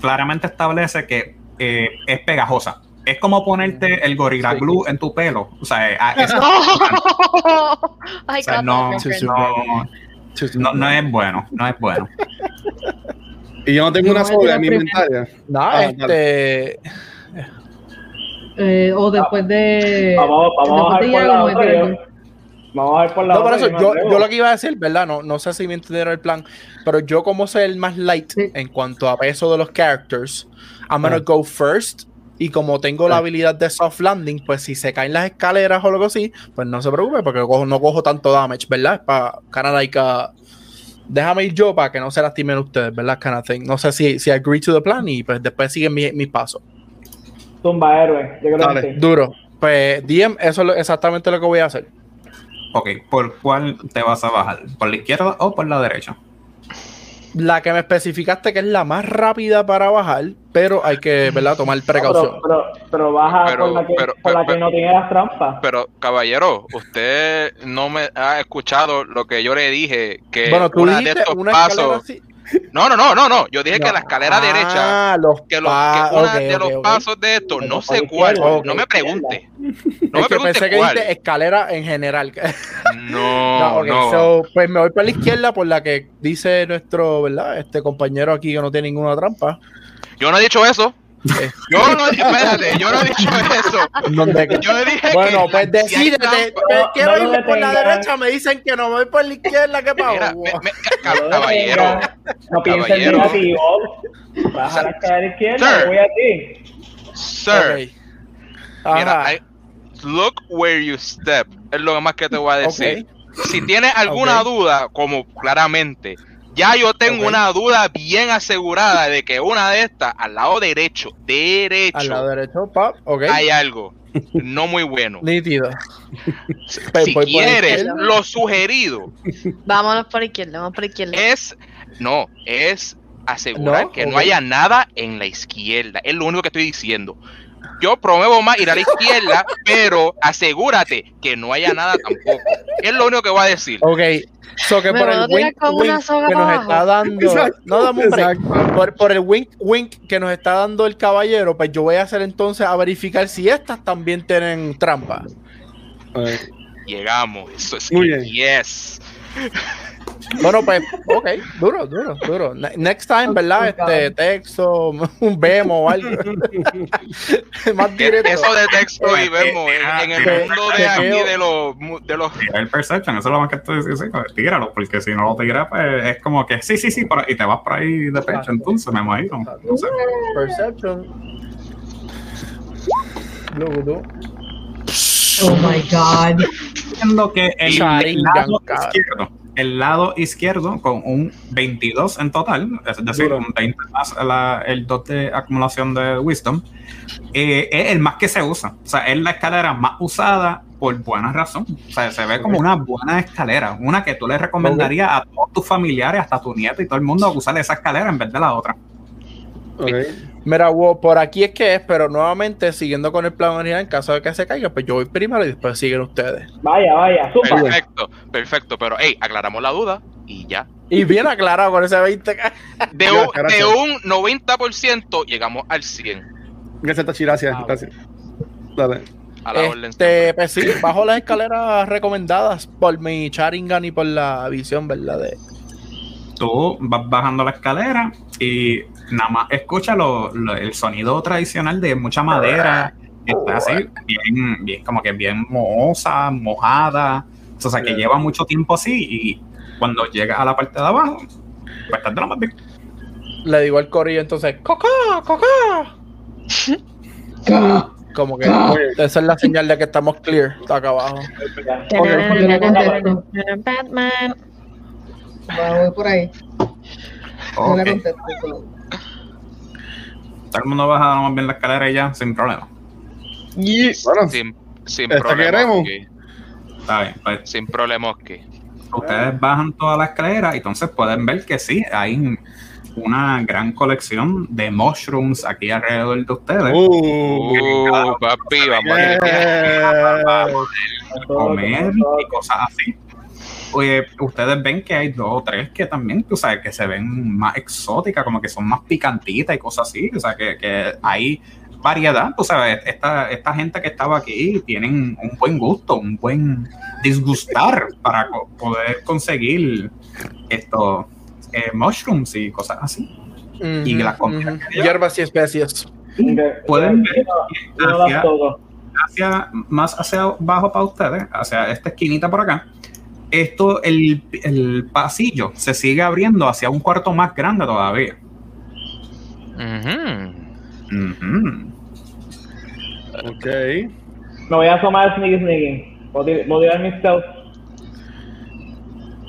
claramente establece que eh, es pegajosa. Es como ponerte el Gorilla Sí. Glue en tu pelo. O sea, eh, ah, (laughs) es- (laughs) Ay, o sea, no, no. No, no es bueno. No es bueno. Y yo no tengo Yo una voy a sola tirar en mi inventaria. No, Ah, este. Eh, o después de. Vamos, vamos a después bajar por la otra. Vamos a ver por la No, por eso, yo, lo que iba a decir, ¿verdad? No, no sé si me entendieron el plan, pero yo como soy el más light Sí. en cuanto a peso de los characters, I'm gonna Ah. go first. Y como tengo la Ah. habilidad de soft landing, pues si se caen las escaleras o algo así, pues no se preocupe, porque cojo- no cojo tanto damage, ¿verdad? Para kind of like a- déjame ir yo para que no se lastimen ustedes, ¿verdad? Kind of thing. No sé si, si agree to the plan y pues después siguen mis mi pasos. Tumba héroe. Yo creo Dale. que sí. Duro. Pues DM, eso es lo- exactamente lo que voy a hacer. Ok, ¿por cuál te vas a bajar? ¿Por la izquierda o por la derecha? La que me especificaste que es la más rápida para bajar, pero hay que, ¿verdad? Tomar precaución. Pero, pero, pero baja Pero- por la que, pero- por la pero- que no tiene las trampas. Pero, caballero, usted no me ha escuchado lo que yo le dije, que bueno, tú una de dijiste estos una escalera pasos... así. No, no, no, no, no. Yo dije No. que la escalera derecha, Ah, los que, los, que una ok, de los pasos de estos, no sé cuál, no me pregunte. No me que pregunte pensé que cuál. dijiste escalera en general. (laughs) No, No, ok, no. so, pues me voy para la izquierda por la que dice nuestro, ¿verdad? Este compañero aquí que no tiene ninguna trampa. Yo no he dicho eso. Yo no, espérate, yo no he dicho eso. Donde- Yo dije bueno, que pues decídete. No, quiero no irme por la derecha, me dicen que no, me voy por la izquierda, ¿qué Mira, pasa? me- me- ca- No lo caballero, No pienses caballero. negativo. Baja la escalera izquierda, Sir. voy a ti. sir, mira. I- look where you step. Es lo más que te voy a decir. Si tienes alguna duda, como claramente, ya yo tengo una duda bien asegurada de que una de estas, al lado derecho, Al derecho, lado derecho, pap, ok. hay algo no muy bueno. (laughs) Nítido. (laughs) Pues Si voy por la quieres, lo sugerido Vámonos por izquierda, vamos por izquierda. es, no, es asegurar No, que no haya nada en la izquierda. Es lo único que estoy diciendo. Yo promuevo más ir a la izquierda, pero asegúrate que no haya nada tampoco. Es lo único que voy a decir. Ok. So que Me por el wink, wink que nos está dando. Exacto, No dame un break. exacto. Por, por el wink, wink que nos está dando el caballero, pues yo voy a hacer entonces a verificar si estas también tienen trampa. Llegamos. Eso es Muy que bien. yes. Bueno, pues, ok, duro, duro, duro. Ne- Next time, ¿verdad? Este texto, (laughs) un vemo o algo. (laughs) Más directo. Eso de texto y vemos en, en el Que- mundo de aquí de los de los Tira el perception, eso es lo más que estoy diciendo. Tíralo, porque si no lo tiras, pues es como que sí, sí, sí, y te vas por ahí de pecho, entonces me imagino. No sé. Perception. Luego tú. Oh my god. Entiendo que el, cabrón. izquierdo, el lado izquierdo con un 22 en total, es decir, Duro. un 20 más la- el dot de acumulación de Wisdom, eh, es el más que se usa. O sea, es la escalera más usada por buena razón. O sea, se ve como una buena escalera, una que tú le recomendarías a todos tus familiares, hasta tu nieto y todo el mundo a usar esa escalera en vez de la otra. Ok. Mira, por aquí es que es, pero nuevamente, siguiendo con el plan original, en caso de que se caiga, pues yo voy primero y después siguen ustedes. Vaya, vaya, zumba. Perfecto, perfecto, pero hey, aclaramos la duda y ya. Y bien aclarado con ese 20. (laughs) De, un, de un 90% llegamos al 100. Gracias, Tachi, gracias. Ah, gracias. Dale. A la orden. Este, pues sí, bajo las escaleras recomendadas por mi Sharingan y por la visión, ¿verdad? De, Tú vas bajando la escalera y nada más escucha lo- lo- el sonido tradicional de mucha madera. que Está así, bien, bien, como que bien mohosa, mojada. O sea, que lleva mucho tiempo así y cuando llegas a la parte de abajo, pues más bien. le digo al corillo entonces, ¡Coca! ¡Coca! Como que esa es la señal de que estamos clear. Está acá abajo. Batman. Va, voy por ahí. Yo le contesto. Todo el mundo baja más bien la escalera y ya, sin problema. Bueno, Sin, sin ¿Esta problema. Está bien, pues, Sin problema. aquí. ustedes bajan toda la escalera y entonces pueden ver que sí, hay una gran colección de mushrooms aquí alrededor de ustedes. Uh, papi, vamos a comer y cosas así. Oye, ustedes ven que hay dos o tres que también, tú sabes, que se ven más exóticas, como que son más picantitas y cosas así. O sea, que, que hay variedad, tú sabes, esta, esta gente que estaba aquí tienen un buen gusto, un buen disgustar para co- poder conseguir estos eh, mushrooms y cosas así. Y las comidas que llevan. Hierbas y especies. Pueden ver hacia, hacia- más hacia abajo para ustedes, hacia esta esquinita por acá. Esto, el, el pasillo se sigue abriendo hacia un cuarto más grande todavía. Ujú. Ujú. Ok. Me voy a asomar sneaky sneaky. Voy a tirar mi stealth.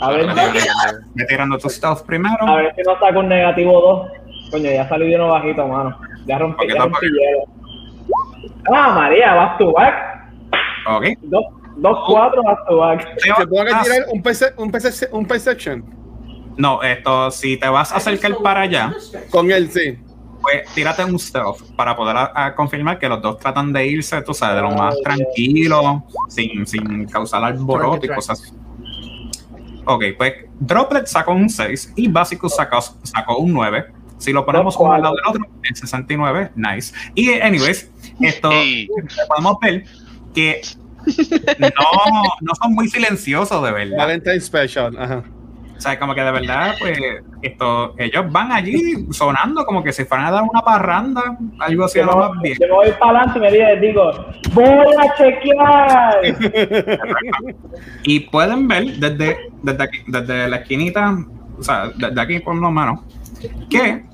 A ver, Ve tirando tu stealth primero. a ver si no saco un negativo 2. Coño, ya salí de uno bajito, mano. Ya rompí, ya rompí hielo. Ah, María, vas to back. Ok. Dos, dos cuatro, vas to back. Te ¿Te puedo vas- tirar un, perce- un, perce- un perception? No, esto, si te vas a acercar para allá, Con él, sí. pues tírate un stealth para poder a- a confirmar que los dos tratan de irse, tú sabes, de lo más tranquilo, sin, sin causar alboroto y cosas así. Ok, pues Droplet sacó un 6 y Basicus sacó, sacó un 9. Si lo ponemos uno al lado cuatro. del otro, el 69, nice. Y, anyways, esto podemos ver que no, no son muy silenciosos de verdad. Valentine Special. Ajá. O sea, como que de verdad, pues, esto, ellos van allí sonando como que si fueran a dar una parranda, algo así a Yo lo me, más bien. yo voy para adelante y me digo, digo, voy a chequear. (laughs) Y pueden ver desde, desde, aquí, desde la esquinita, o sea, desde aquí por lo menos, que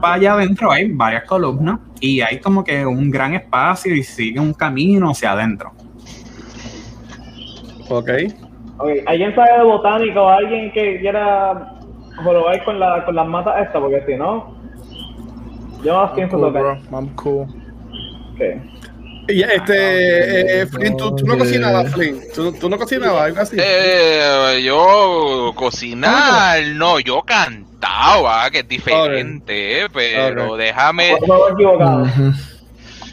para allá adentro hay varias columnas y hay como que un gran espacio y sigue un camino hacia adentro. Ok. Ok, ¿Alguien sabe de botánica o alguien que quiera jorobar con, la, con las matas estas? Porque si no, yo I'm pienso cool, tocar. bro. I'm cool. Ok. Y este, eh, Flynn, ¿tú, tú no cocinabas, Flynn. ¿Tú, tú no cocinabas algo así. Eh, yo cocinar, no, yo cantaba, que es diferente, eh, pero Ok. déjame, No me he equivocado.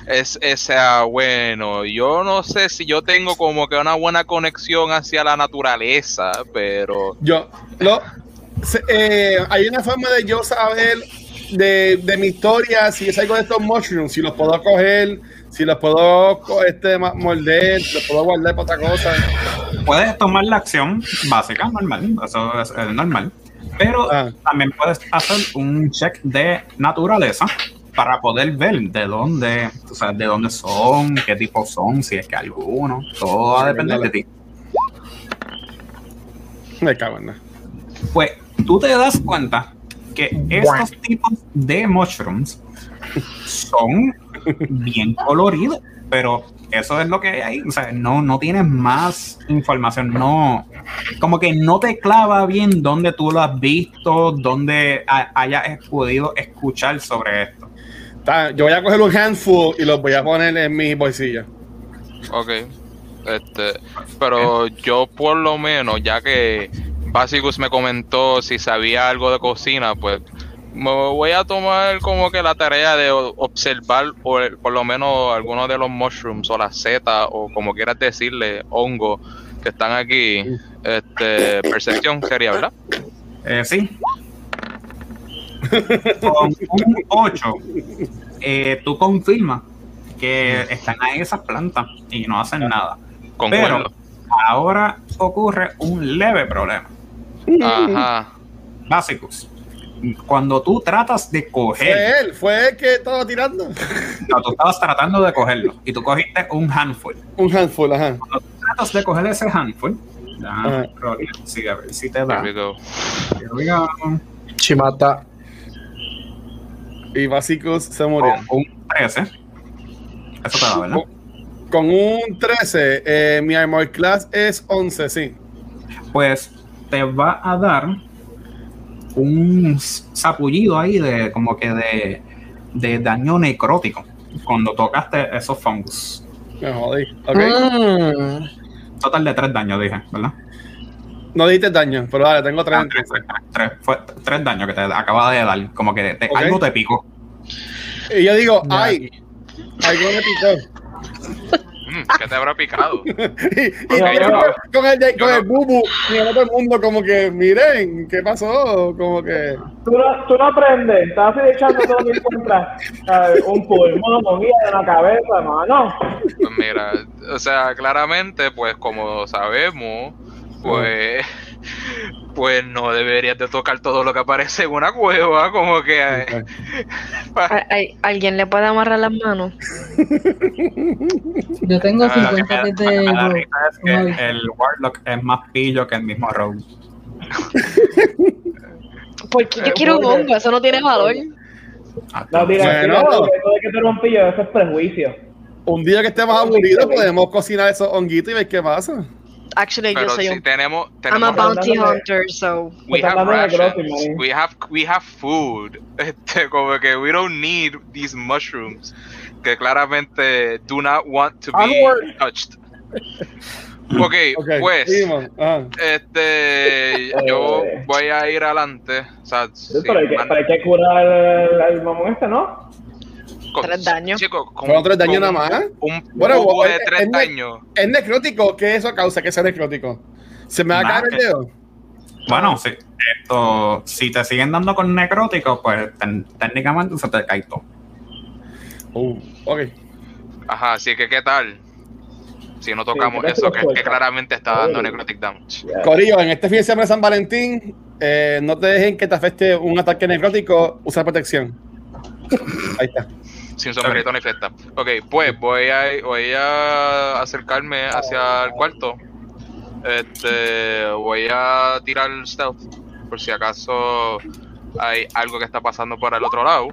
Es, es, sea bueno, yo no sé si yo tengo como que una buena conexión hacia la naturaleza, pero Yo, lo, eh, hay una forma de yo saber de, de mi historia si es algo de estos mushrooms, si los puedo coger, si los puedo este, morder, si los puedo guardar para otra cosa. Puedes tomar la acción básica, normal, eso es, es normal, pero Ah. también puedes hacer un check de naturaleza para poder ver de dónde, o sea, de dónde son, qué tipo son, si es que alguno, todo va a depender de ti. Me cago en nada. Pues tú te das cuenta que estos tipos de mushrooms son bien coloridos, pero eso es lo que hay ahí. O sea, no, no tienes más información, no, como que no te clava bien dónde tú lo has visto, dónde ha- hayas podido escuchar sobre esto. Está, yo voy a coger un handful y los voy a poner en mi bolsilla. ok, este, pero yo por lo menos, ya que Basicus me comentó si sabía algo de cocina, pues me voy a tomar como que la tarea de observar por, por lo menos algunos de los mushrooms o las setas o como quieras decirle, hongo que están aquí. Este, percepción sería, ¿verdad? Eh, sí. Con un 8, eh, tú confirmas que están ahí esas plantas y no hacen nada. Concuerdo. Pero ahora ocurre un leve problema. Ajá. Básicos. Cuando tú tratas de coger, Fue él, fue él que estaba tirando. no, tú estabas tratando de cogerlo y tú cogiste un handful. Un handful, ajá. Cuando tú tratas de coger ese handful, Ajá. ya, Rolly, sí, a ver si te da. Here we go. Here we go. Chimata. Y básicos se murió. Con un 13. Eso te da, ¿verdad? Con un 13, eh, mi armor class es 11, sí. pues te va a dar un sapullido ahí de como que de, de daño necrótico cuando tocaste esos fungus. Me jodí. Ok. Mm. Total de tres daños, dije, ¿verdad? No diste daño, pero dale, tengo tres. Ah, tres, tres, tres, fue tres daños que te acaba de dar. Como que te- algo te picó. Y yo digo, ay, algo me picó. Mm, ¿Qué te habrá picado? (laughs) y y No, con el, de- con el bubu, todo el mundo como que, miren, ¿qué pasó? Como que... Tú no, tú no aprendes, estás así echando todo mi contra ¿sabes? un pulmón, guía de la cabeza, mano. Pues mira, o sea, claramente, pues como sabemos, pues, pues no deberías de tocar todo lo que aparece en una cueva, como que eh, ¿Al- al- ¿Alguien le puede amarrar las manos? (laughs) Yo tengo Ah, Lo que 50 me- pies de es que el Warlock es más pillo que el mismo Rogue. (laughs) Porque yo Eh, quiero un hongo, eso no tiene valor. Ah, No, porque todo de que te rompillo, eso es prejuicio. Un día que estemos aburridos podemos cocinar esos honguitos y ver qué pasa. Actually, yo pero soy si un... tenemos, I'm a tenemos bounty hunter, so... we have rations, we have we have food, (laughs) este, como que we don't need these mushrooms que claramente do not want to be Onward. touched. (laughs) Okay, Ok, pues este (laughs) yo Eh. voy a ir adelante, o sea, Sí, pero, hay que, man- pero hay que curar el, el mamón este, ¿no? Con- Tres daños. chico, con- Fueron tres daños con nada más. Un Bueno, de es- tres es daños. ¿Es necrótico? ¿Qué eso causa que sea necrótico? ¿Se me va a caer el dedo? Bueno, sí, esto, si te siguen dando con necrótico, pues ten- técnicamente se te cae todo. Uh, ok. Ajá, así que qué tal si no tocamos eso que, claramente está dando necrotic damage. Corillo, en este fin de semana de San Valentín, eh, no te dejen que te afecte un ataque necrótico, usa protección. Ahí está. Sin sombrerito ni fiesta. Ok, pues voy a, voy a acercarme hacia el cuarto. Este, voy a tirar stealth por si acaso hay algo que está pasando por el otro lado.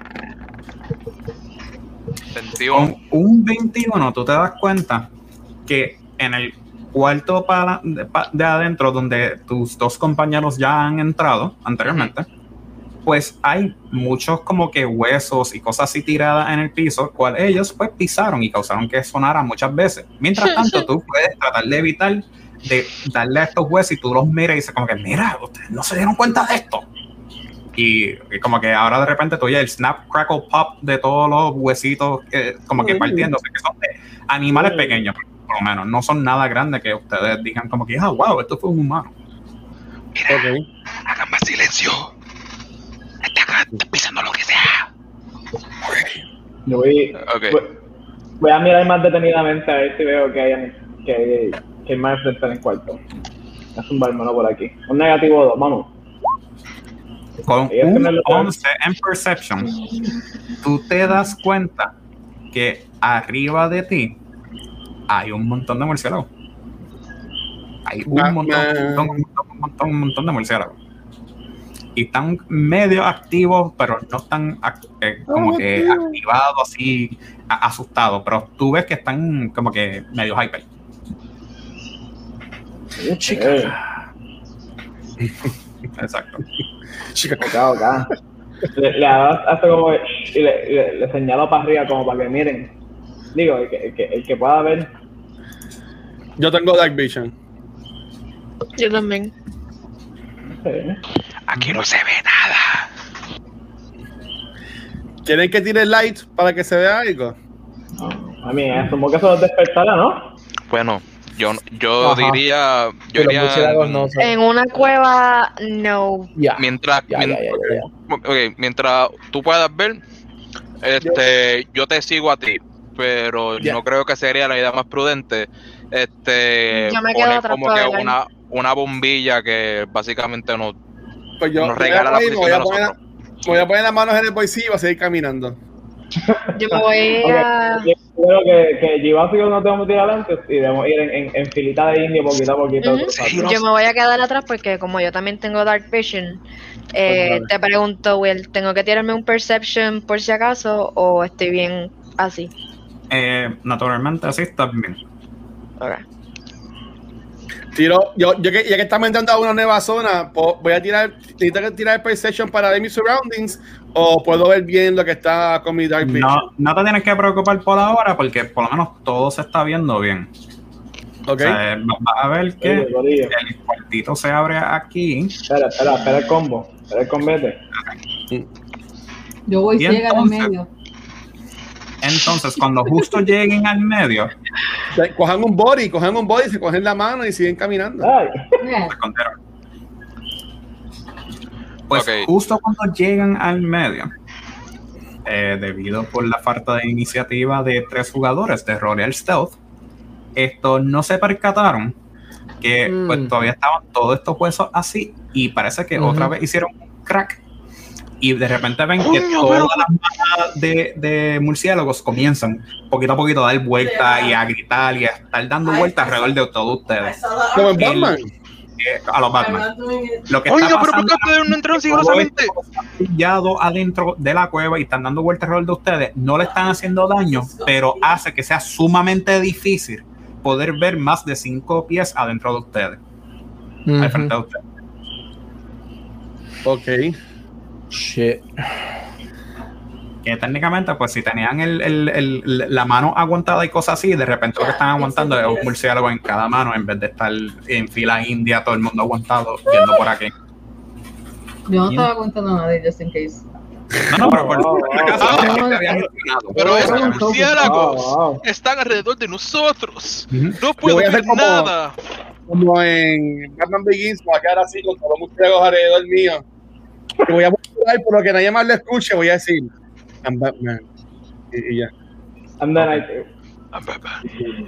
21. Con un 21 tú te das cuenta que en el cuarto para, de, pa- de adentro donde tus dos compañeros ya han entrado anteriormente, pues hay muchos como que huesos y cosas así tiradas en el piso, cual ellos pues pisaron y causaron que sonara muchas veces. Mientras (laughs) tanto, tú puedes tratar de evitar de darle a estos huesos y tú los miras y dices como que, mira, ustedes no se dieron cuenta de esto. Y, y como que ahora de repente tú oyes el snap, crackle, pop de todos los huesitos que, como que Uy. partiéndose, que son de animales Uy. pequeños, por lo menos. No son nada grandes que ustedes digan como que, ah, wow, esto fue un humano. Ok. Hagan más silencio. Está acá, está pisando lo que sea. Yo voy, voy, voy a mirar más detenidamente a ver si veo que hay, que hay, que hay más frente en el cuarto. Es un barmano por aquí. Un negativo 2, vamos. Con un tienen lo que- 11 en Perception, tú te das cuenta que arriba de ti hay un montón de murciélagos. Hay un Batman. montón, un montón, un montón, un montón, un montón de murciélagos. Y están medio activos, pero no están eh, como Oh, que tío. activados así, asustados. Pero tú ves que están como que medio hyper. Eh, (laughs) Exacto. Chica, acá, acá. Le, le hago hace como y le, le, le señalo para arriba como para que miren. Digo, el que, el que, el que pueda ver. Yo tengo Dark Vision. Yo también. eh, Aquí no se ve nada. ¿Quieren que tire light para que se vea algo? no, a mí, asumo que eso los despertará, ¿no? Bueno, yo, yo Ajá. diría. Yo diría. En una cueva, no. Ya. Mientras, mientras tú puedas ver, este, yo te sigo a ti, pero no creo que sería la idea más prudente, este, Yo me quedo poner atrás como que una, una bombilla que básicamente nos, Pues yo nos voy a regala me posición voy, de a poner, voy a poner las manos en el bolsillo y voy a seguir caminando. Yo me voy (laughs) a... Yo creo que, que Givasi nos debemos tirar adelante y debemos ir en, en, en filita de indio poquito a poquito. Yo me voy a quedar atrás porque como yo también tengo Dark Vision, eh, Pues te pregunto, Will, ¿tengo que tirarme un Perception por si acaso o estoy bien así? Eh, naturalmente así estás bien. Ok. Tiro, yo, yo que, ya que estamos entrando a una nueva zona, voy a tirar, necesito que tirar el Perception para ver mis surroundings o puedo ver bien lo que está con mi Dark Vision. No, no te tienes que preocupar por ahora porque por lo menos todo se está viendo bien. Ok. O sea, eh, va- vas a ver que Oye, el cuarto puertito se abre aquí. Espera, espera, espera el combo. Espera el combate. Yo voy Y ciega en medio. Entonces, cuando justo lleguen al medio, Cojan un body, cojan un body, se cogen la mano y siguen caminando. Pues, justo cuando llegan al medio, eh, debido por la falta de iniciativa de tres jugadores de Royal Stealth, estos no se percataron que Mm. pues todavía estaban todos estos huesos así y parece que otra vez hicieron un crack y de repente ven que Coño, todas pero- las manadas de, de murciélagos comienzan poquito a poquito a dar vueltas y a gritar y a estar dando vueltas alrededor de todos ustedes Como en. Batman. eh, a los Batman. Lo que Coño, está pero ¿por pasando qué ustedes no entraron sigilosamente? adentro de la cueva y están dando vueltas alrededor de ustedes, no le están haciendo daño, pero hace que sea sumamente difícil poder ver más de cinco pies adentro de ustedes, al frente de ustedes. Ok. Shit. Que técnicamente, pues si tenían el, el- el- la mano aguantada y cosas así, de repente lo que están aguantando es un murciélago en cada mano en vez de estar en fila india, todo el mundo aguantado, viendo por aquí. Yo no estaba contando a nadie, just in case. No, no, pero por Oh, (laughs) por oh, oh. Pero esos Bueno, murciélagos wow, wow. están alrededor de nosotros. No puedo hacer como- nada. Como en Batman Begins, voy a quedar así con todos los murciélagos alrededor mío. (laughs) Y voy a mostrar por lo que nadie más lo escuche, voy a decir, I'm Batman. Y, y ya. I'm the night.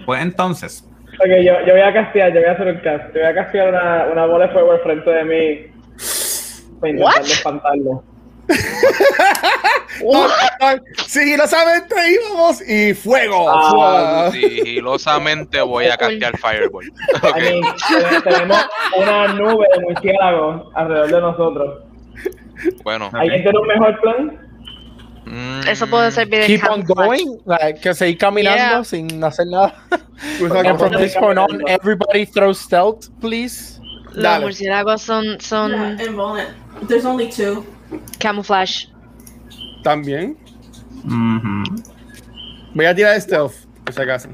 Pues entonces, Ok, yo, yo voy a castear, yo voy a hacer un cast. Yo voy a castear una, una bola de fuego al frente de mí. Para intentar espantarlo. (laughs) No, no, sigilosamente íbamos y fuego. Ah. Sigilosamente voy a castear Fireball. Ok. (laughs) I mean, te- tenemos una nube de murciélagos alrededor de nosotros. Bueno. ¿Alguien tiene un mejor plan? mm, Eso puede servir de Keep on going, like, que seguir caminando Yeah. sin hacer nada. (laughs) Pues, And from this point on, everybody throw stealth, please. Los Dale. murciélagos son, son Yeah. There's only two. camouflage. También. ujú. Voy a tirar stealth, por si acaso.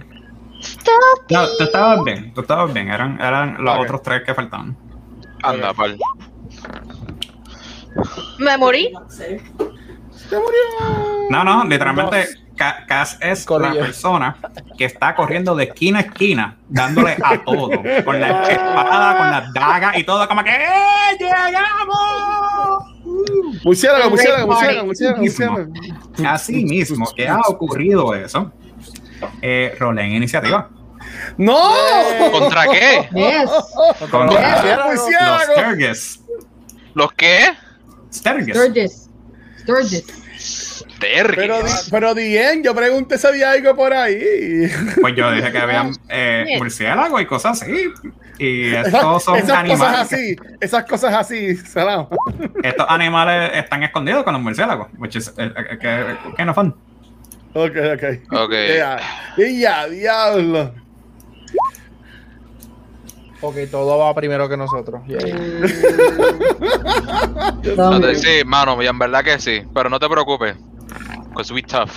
No, tú estabas bien, tú estabas bien. Eran, eran los Ok. otros tres que faltaban. Anda, pal. Me morí. Not safe. ¡Se murió! No, no, literalmente Ca- Cass es Corrió. la persona que está corriendo de esquina a esquina, dándole a todo, con la espada, con las dagas y todo, como que ¡Eh, ¡Llegamos! Murciélago, murciélago, murciélago. Así mismo que ha ocurrido eso, eh, rolen iniciativa. ¡No! ¿Contra qué? Yes. (laughs) Contra los. Sturgis. ¿Los qué? Sturgis. Sturgis. Sturgis. Pero, pero Dien, yo pregunté si había algo por ahí. Pues yo dije que habían (laughs) eh, murciélagos y cosas así. Y Esas, estos son esas animales. cosas que- así, esas cosas así, salado. estos animales están escondidos con los murciélagos, which is eh, eh, que, que no fun. Ok, ok. Ok. Ya, ya, diablo. Ok, todo va primero que nosotros. Yay. No te- Dame. sí, mano, y en verdad que sí. Pero no te preocupes. Cause we tough.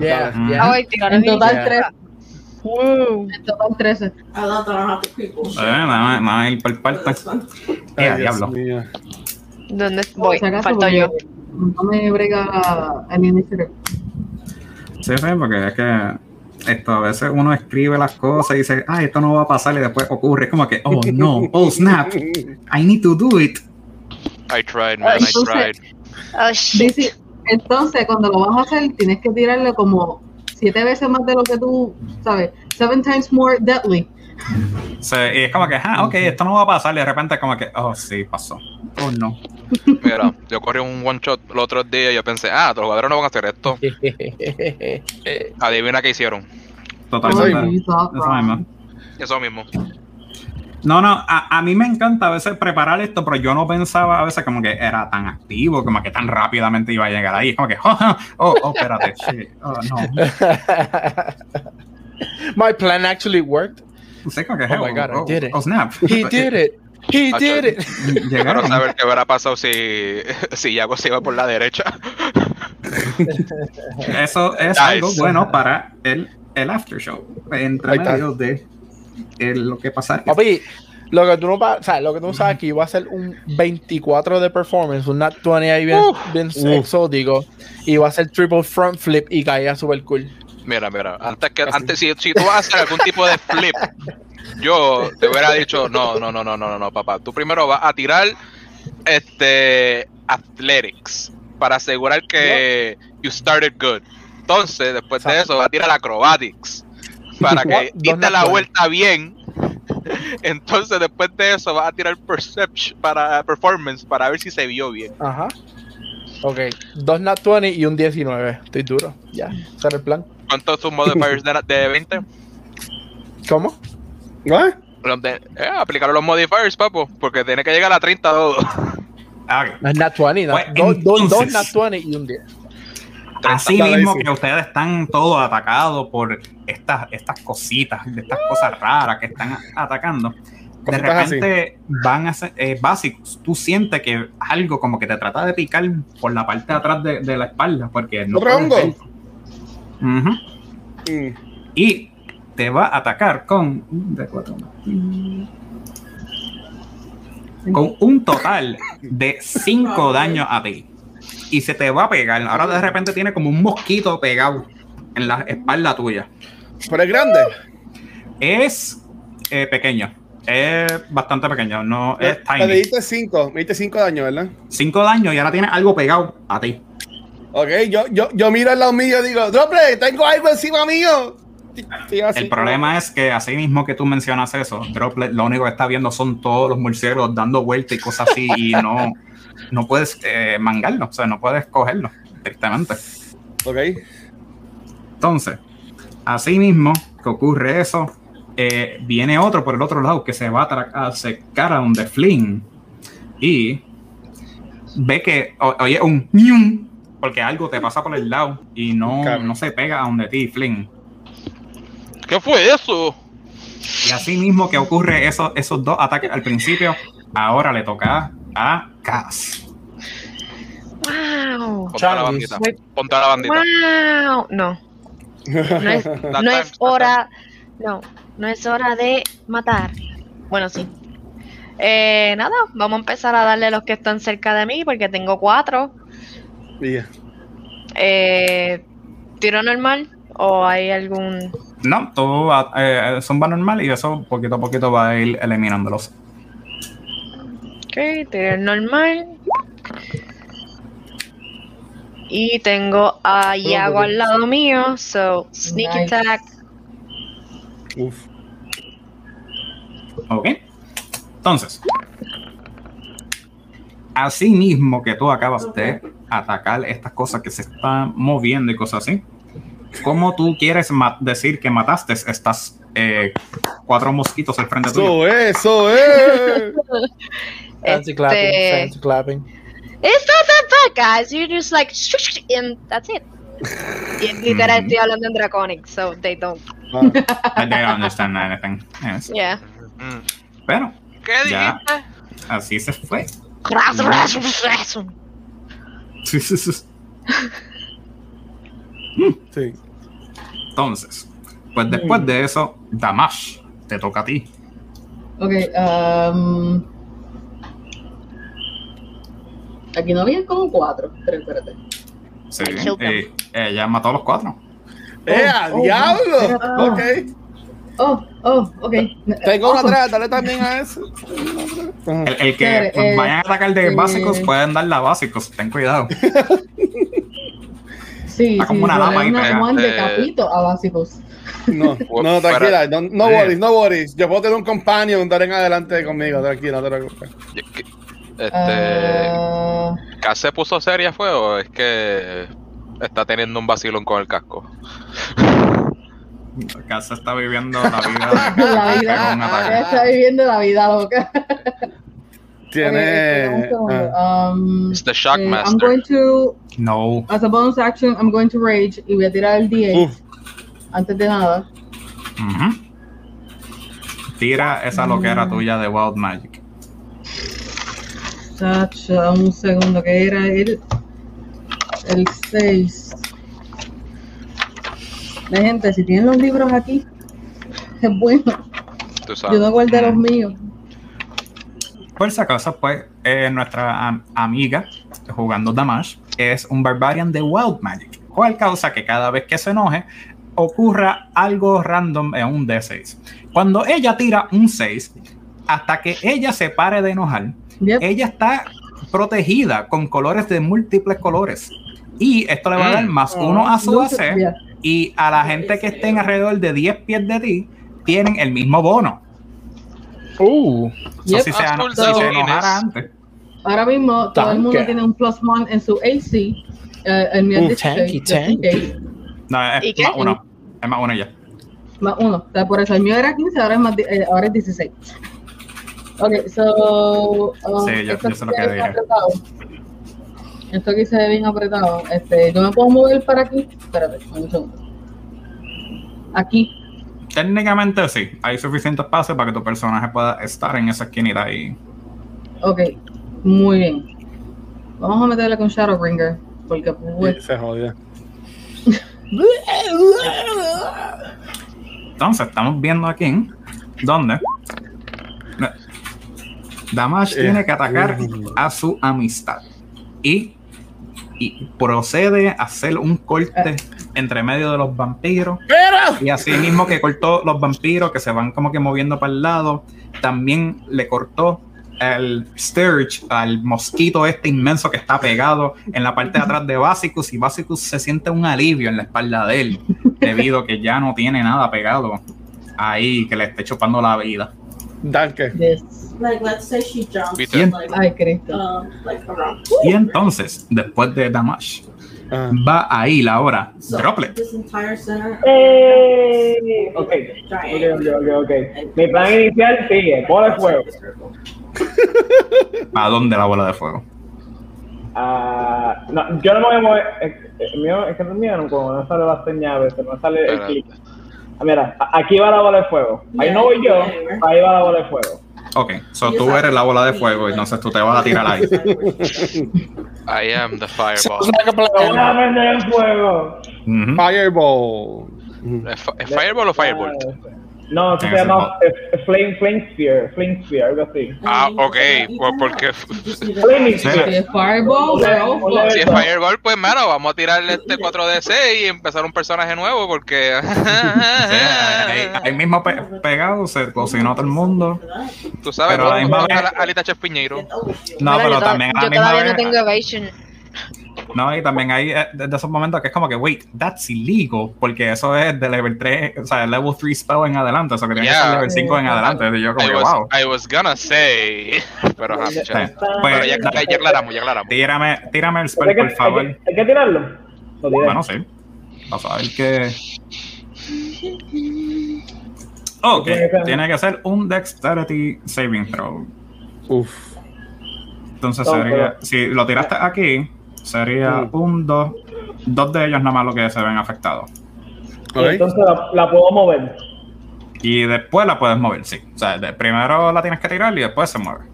Yeah, Mm. yeah. Tiraron En total Yeah. tres. Wow. En total 13. I love that I don't have to creep bullshit. Eh, nada más ir parte. that's fun. Eh, diablo. ¿Dónde voy? Falto yo. No me brega el iniciative. Sí, sí, porque es que esto a veces uno escribe las cosas y dice, ah, esto no va a pasar y después ocurre. Es como que, oh no, oh snap, I need to do it. I tried, man, I Entonces- tried. Oh, shit. Entonces, cuando lo vas a hacer, tienes que tirarle como siete veces más de lo que tú, ¿sabes? Seven times more deadly. Sí, y es como que, ah, ok, esto no va a pasar y de repente como que, oh sí, pasó. Oh no. Mira, yo corrí un one shot el otro día y yo pensé, ah, los jugadores no van a hacer esto. (laughs) Adivina qué hicieron. Totalmente. Oh, Eso mismo. Eso mismo. No, no, a, a mí me encanta a veces preparar esto, pero yo no pensaba a veces como que era tan activo, como que tan rápidamente iba a llegar ahí. Como que, (laughs) oh, oh, oh espérate, shit, oh, no. (laughs) My plan actually worked. Sí, como que, Oh my God, I oh, did it. oh, snap. He did it. He did it. Quiero saber qué hubiera pasado si, si Yago se iba por la derecha. (laughs) Eso es Nice. algo bueno para el, el after show. Entre Ahí está. medio de el- lo que pasa. Papi, Lo que tú no, o sea, lo que tú no sabes que iba a ser un 24 de performance, un nat 20 ahí bien, bien exótico, y va a ser triple front flip y caía super cool. Mira, mira, antes que antes si, si tú vas a hacer algún tipo de flip, (laughs) yo te hubiera dicho, no, no, no, no, no, no, no, papá. Tú primero vas a tirar este athletics para asegurar que you started good. Entonces, después de eso, vas a tirar acrobatics para que diste la vuelta bien. Entonces, después de eso, vas a tirar perception para performance para ver si se vio bien. Ajá. Ok, dos nat 20 y un 19. Estoy duro. Ya, ese era el plan. ¿Cuántos tus modifiers de, de 20? ¿Cómo? Los de- eh, aplicar los modifiers, papo, porque tiene que llegar a 30 todo. Ah, ok. No es nat 20, Pues, nat- dos, dos, dos entonces- nat 20 y un 10. Así mismo que ustedes están todos atacados por estas, estas cositas, de estas cosas raras que están atacando. De repente van a ser eh, básicos. Tú sientes que algo como que te trata de picar por la parte de atrás de, de la espalda. Porque no ¿Otro hongo? Mm. Y te va a atacar con un de cuatro más. con un total de 5 daños a ti. Y se te va a pegar. Ahora de repente tiene como un mosquito pegado en la espalda tuya. Pero es grande. Es eh, pequeño. Es bastante pequeño. No es Me tiny. diste 5. Me diste 5 daños, ¿verdad? 5 daños y ahora tiene algo pegado a ti. Ok, yo, yo, yo miro al lado mío y digo, Drople, tengo algo encima mío. El problema es que así mismo que tú mencionas eso, Droplet lo único que está viendo son todos los murciélagos dando vueltas y cosas así y no, no puedes eh, mangarlo, o sea, no puedes cogerlo, tristemente. Ok. Entonces, así mismo que ocurre eso, eh, viene otro por el otro lado que se va a acercar a donde Flynn y ve que, o- oye, un porque algo te pasa por el lado y no, no se pega a donde ti, Flynn. ¿Qué fue eso? Y así mismo que ocurre eso, esos dos ataques al principio, ahora le toca a Cass. Wow. Ponte la bandita. Ponte la bandita. Wow. No, no es, (laughs) That no time, es hora. No, no es hora de matar. Bueno, sí. Eh, nada, vamos a empezar a darle a los que están cerca de mí porque tengo cuatro. Yeah. Eh, ¿Tiro normal o hay algún...? No, todo va- eh, son va normal y eso poquito a poquito va a ir eliminándolos. Ok, normal. Y tengo a Yago al lado mío, so sneak Nice. attack. Uf. ¿Ok? Entonces, así mismo que tú acabas de atacar estas cosas que se están moviendo y cosas así, ¿cómo tú quieres decir que mataste estas eh, cuatro mosquitos al frente tuyo? Eso es, eso es. Fancy clapping, Este- fancy clapping. It's not that bad, guys. You're just like, and that's it. Y literal Mm. estoy hablando en Draconic, so they don't. (laughs) I don't understand anything. Yes. Yeah. Mm. Pero ¿Qué Ya. así se fue. Sí. Entonces, pues después de eso, Damash, te toca a ti. Ok, um, aquí no había como cuatro, pero espérate. Sí, eh, ella mató a los cuatro. ¡Eh, a oh, diablo! oh. Ok. Oh, oh, ok. Tengo una Awesome. atrás, dale también a eso. El, el que pues, eh, vayan a atacar de eh, básicos pueden darle a básicos, ten cuidado. (laughs) Sí, Está sí, como una ahí una pegada. como de Eh, capito a básicos. No, (laughs) no, tranquila, no, no worries, no worries. Yo puedo tener un companion dar en adelante conmigo, tranquila, no te preocupes. Este. Ah, ¿Cas se puso seria fue o es que está teniendo un vacilón con el casco? Se está viviendo la vida. de- (laughs) la de vida, ataque. está viviendo la vida loca. Tiene. Ah, Um, It's the Shock eh, I'm Master. going to, No. as a bonus action, I'm going to rage y voy a tirar el D8 Uf. antes de nada. Ujú. Tira esa loquera tuya de Wild Magic. Chacha, un segundo, que era el, el 6. La gente, si tienen los libros aquí, (laughs) es bueno. Tú Yo no guardé los míos. Por si acaso, pues eh, nuestra am- amiga jugando Damash es un Barbarian de Wild Magic, cual causa que cada vez que se enoje ocurra algo random en un D6. Cuando ella tira un 6, hasta que ella se pare de enojar, Yep. ella está protegida con colores de múltiples colores. Y esto le va a dar Mm. más uno a su AC y a la gente que estén alrededor de 10 pies de ti tienen el mismo bono. Uh, So, Yep. si, se, si se antes. Ahora mismo todo el mundo tiene un plus one en su AC. eh, el mío es Un 16, tanky, tanky. No, es ¿Y qué? más uno. Es más uno ya. Más uno. O sea, por eso el mío era 15, ahora es, más, eh, ahora es 16. Ok, so. um, Sí, yo- yo sé lo que dije. apretado. Esto aquí se ve bien apretado. Este, yo me puedo mover para aquí. Espérate, un segundo. Aquí. Técnicamente sí, hay suficiente espacio para que tu personaje pueda estar en esa esquinita ahí. Ok, muy bien. Vamos a meterle con Shadowbringer. Porque, pues, Se jodió. Entonces, estamos viendo aquí donde Damash Eh, tiene que atacar a su amistad y, y procede a hacer un corte entre medio de los vampiros. Y así mismo que cortó los vampiros que se van como que moviendo para el lado, también le cortó el Sturge al mosquito este inmenso que está pegado en la parte de atrás de Basicus y Basicus se siente un alivio en la espalda de él debido a que ya no tiene nada pegado ahí que le esté chupando la vida. Danke. yes. Like, let's say she jumps, Viste. like, Ay, Cristo. like around. Y entonces, después de Damash, Ah. va a ir ahora So, Droplet. This entire center. ¡Eh! Ok, ok, ok, ok, ok. Mi plan inicial sigue, bola de fuego. ¿A dónde la bola de fuego? Ah, no, yo no me voy a mover. Es, es mío, es que no es mío, no, como no sale la no sale el clic. Ah, mira, aquí va la bola de fuego. Ahí no voy yo, ahí va la bola de fuego. Ok, so tú eres la bola de fuego y entonces tú te vas a tirar ahí. (laughs) I am the fireball. (laughs) ¡Una prender el fuego! Fireball. ¿Es, fi- es fireball o fireball? No, eso se llama eh, Flame, flame Sphere, Flame Sphere, algo así. Ah, ok, pues porque Sí. Sphere. Si es Fireball, si es fireball, pues mano, vamos a tirarle este 4DC y empezar un personaje nuevo porque Sí, ahí, ahí mismo pe- pegado se cocinó todo el mundo. tú sabes, Pero la misma Alita Chef Piñeiro. No, pero también a la yo misma todavía vez. no tengo evasion. No, y también hay eh, de de esos momentos que es como que, wait, that's illegal, porque eso es de level 3, o sea, level 3 spell en adelante, eso que tiene que ser level 5 en adelante. Y yo como I que, was, wow. I was gonna say, (laughs) pero ajá, Sí. chévere. Pues, Pero ya, ya, ya aclaramos, ya aclaramos. tírame, tírame el ¿Hay spell, que, por favor. hay que- hay que tirarlo? Bueno, sí. Vamos a ver qué. Ok, Tiene que que ser un Dexterity Saving Throw. Uf. Entonces No, sería, si lo tiraste aquí, sería Mm. un 2. Dos de ellos nada más lo que se ven afectados. Y Ok. entonces la, la puedo mover. Y después la puedes mover, sí. O sea, de- primero la tienes que tirar y después se mueve.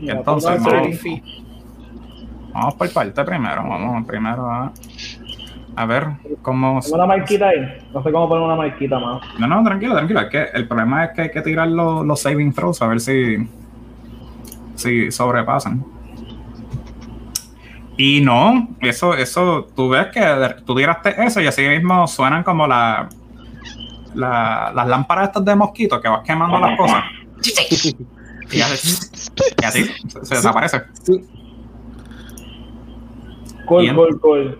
Y La entonces vamos, vamos por parte primero. Vamos primero a, a ver cómo. Tengo una marquita ahí. No sé cómo poner una marquita más. No, no, tranquilo, tranquilo. Es que el problema es que hay que tirar los, los saving throws a ver si, si sobrepasan. Y no, eso, eso, tú ves que tú tiraste eso y así mismo suenan como la, la- las lámparas estas de mosquito que vas quemando las cosas. Y, así se, se desaparece. Cool, cool, cool.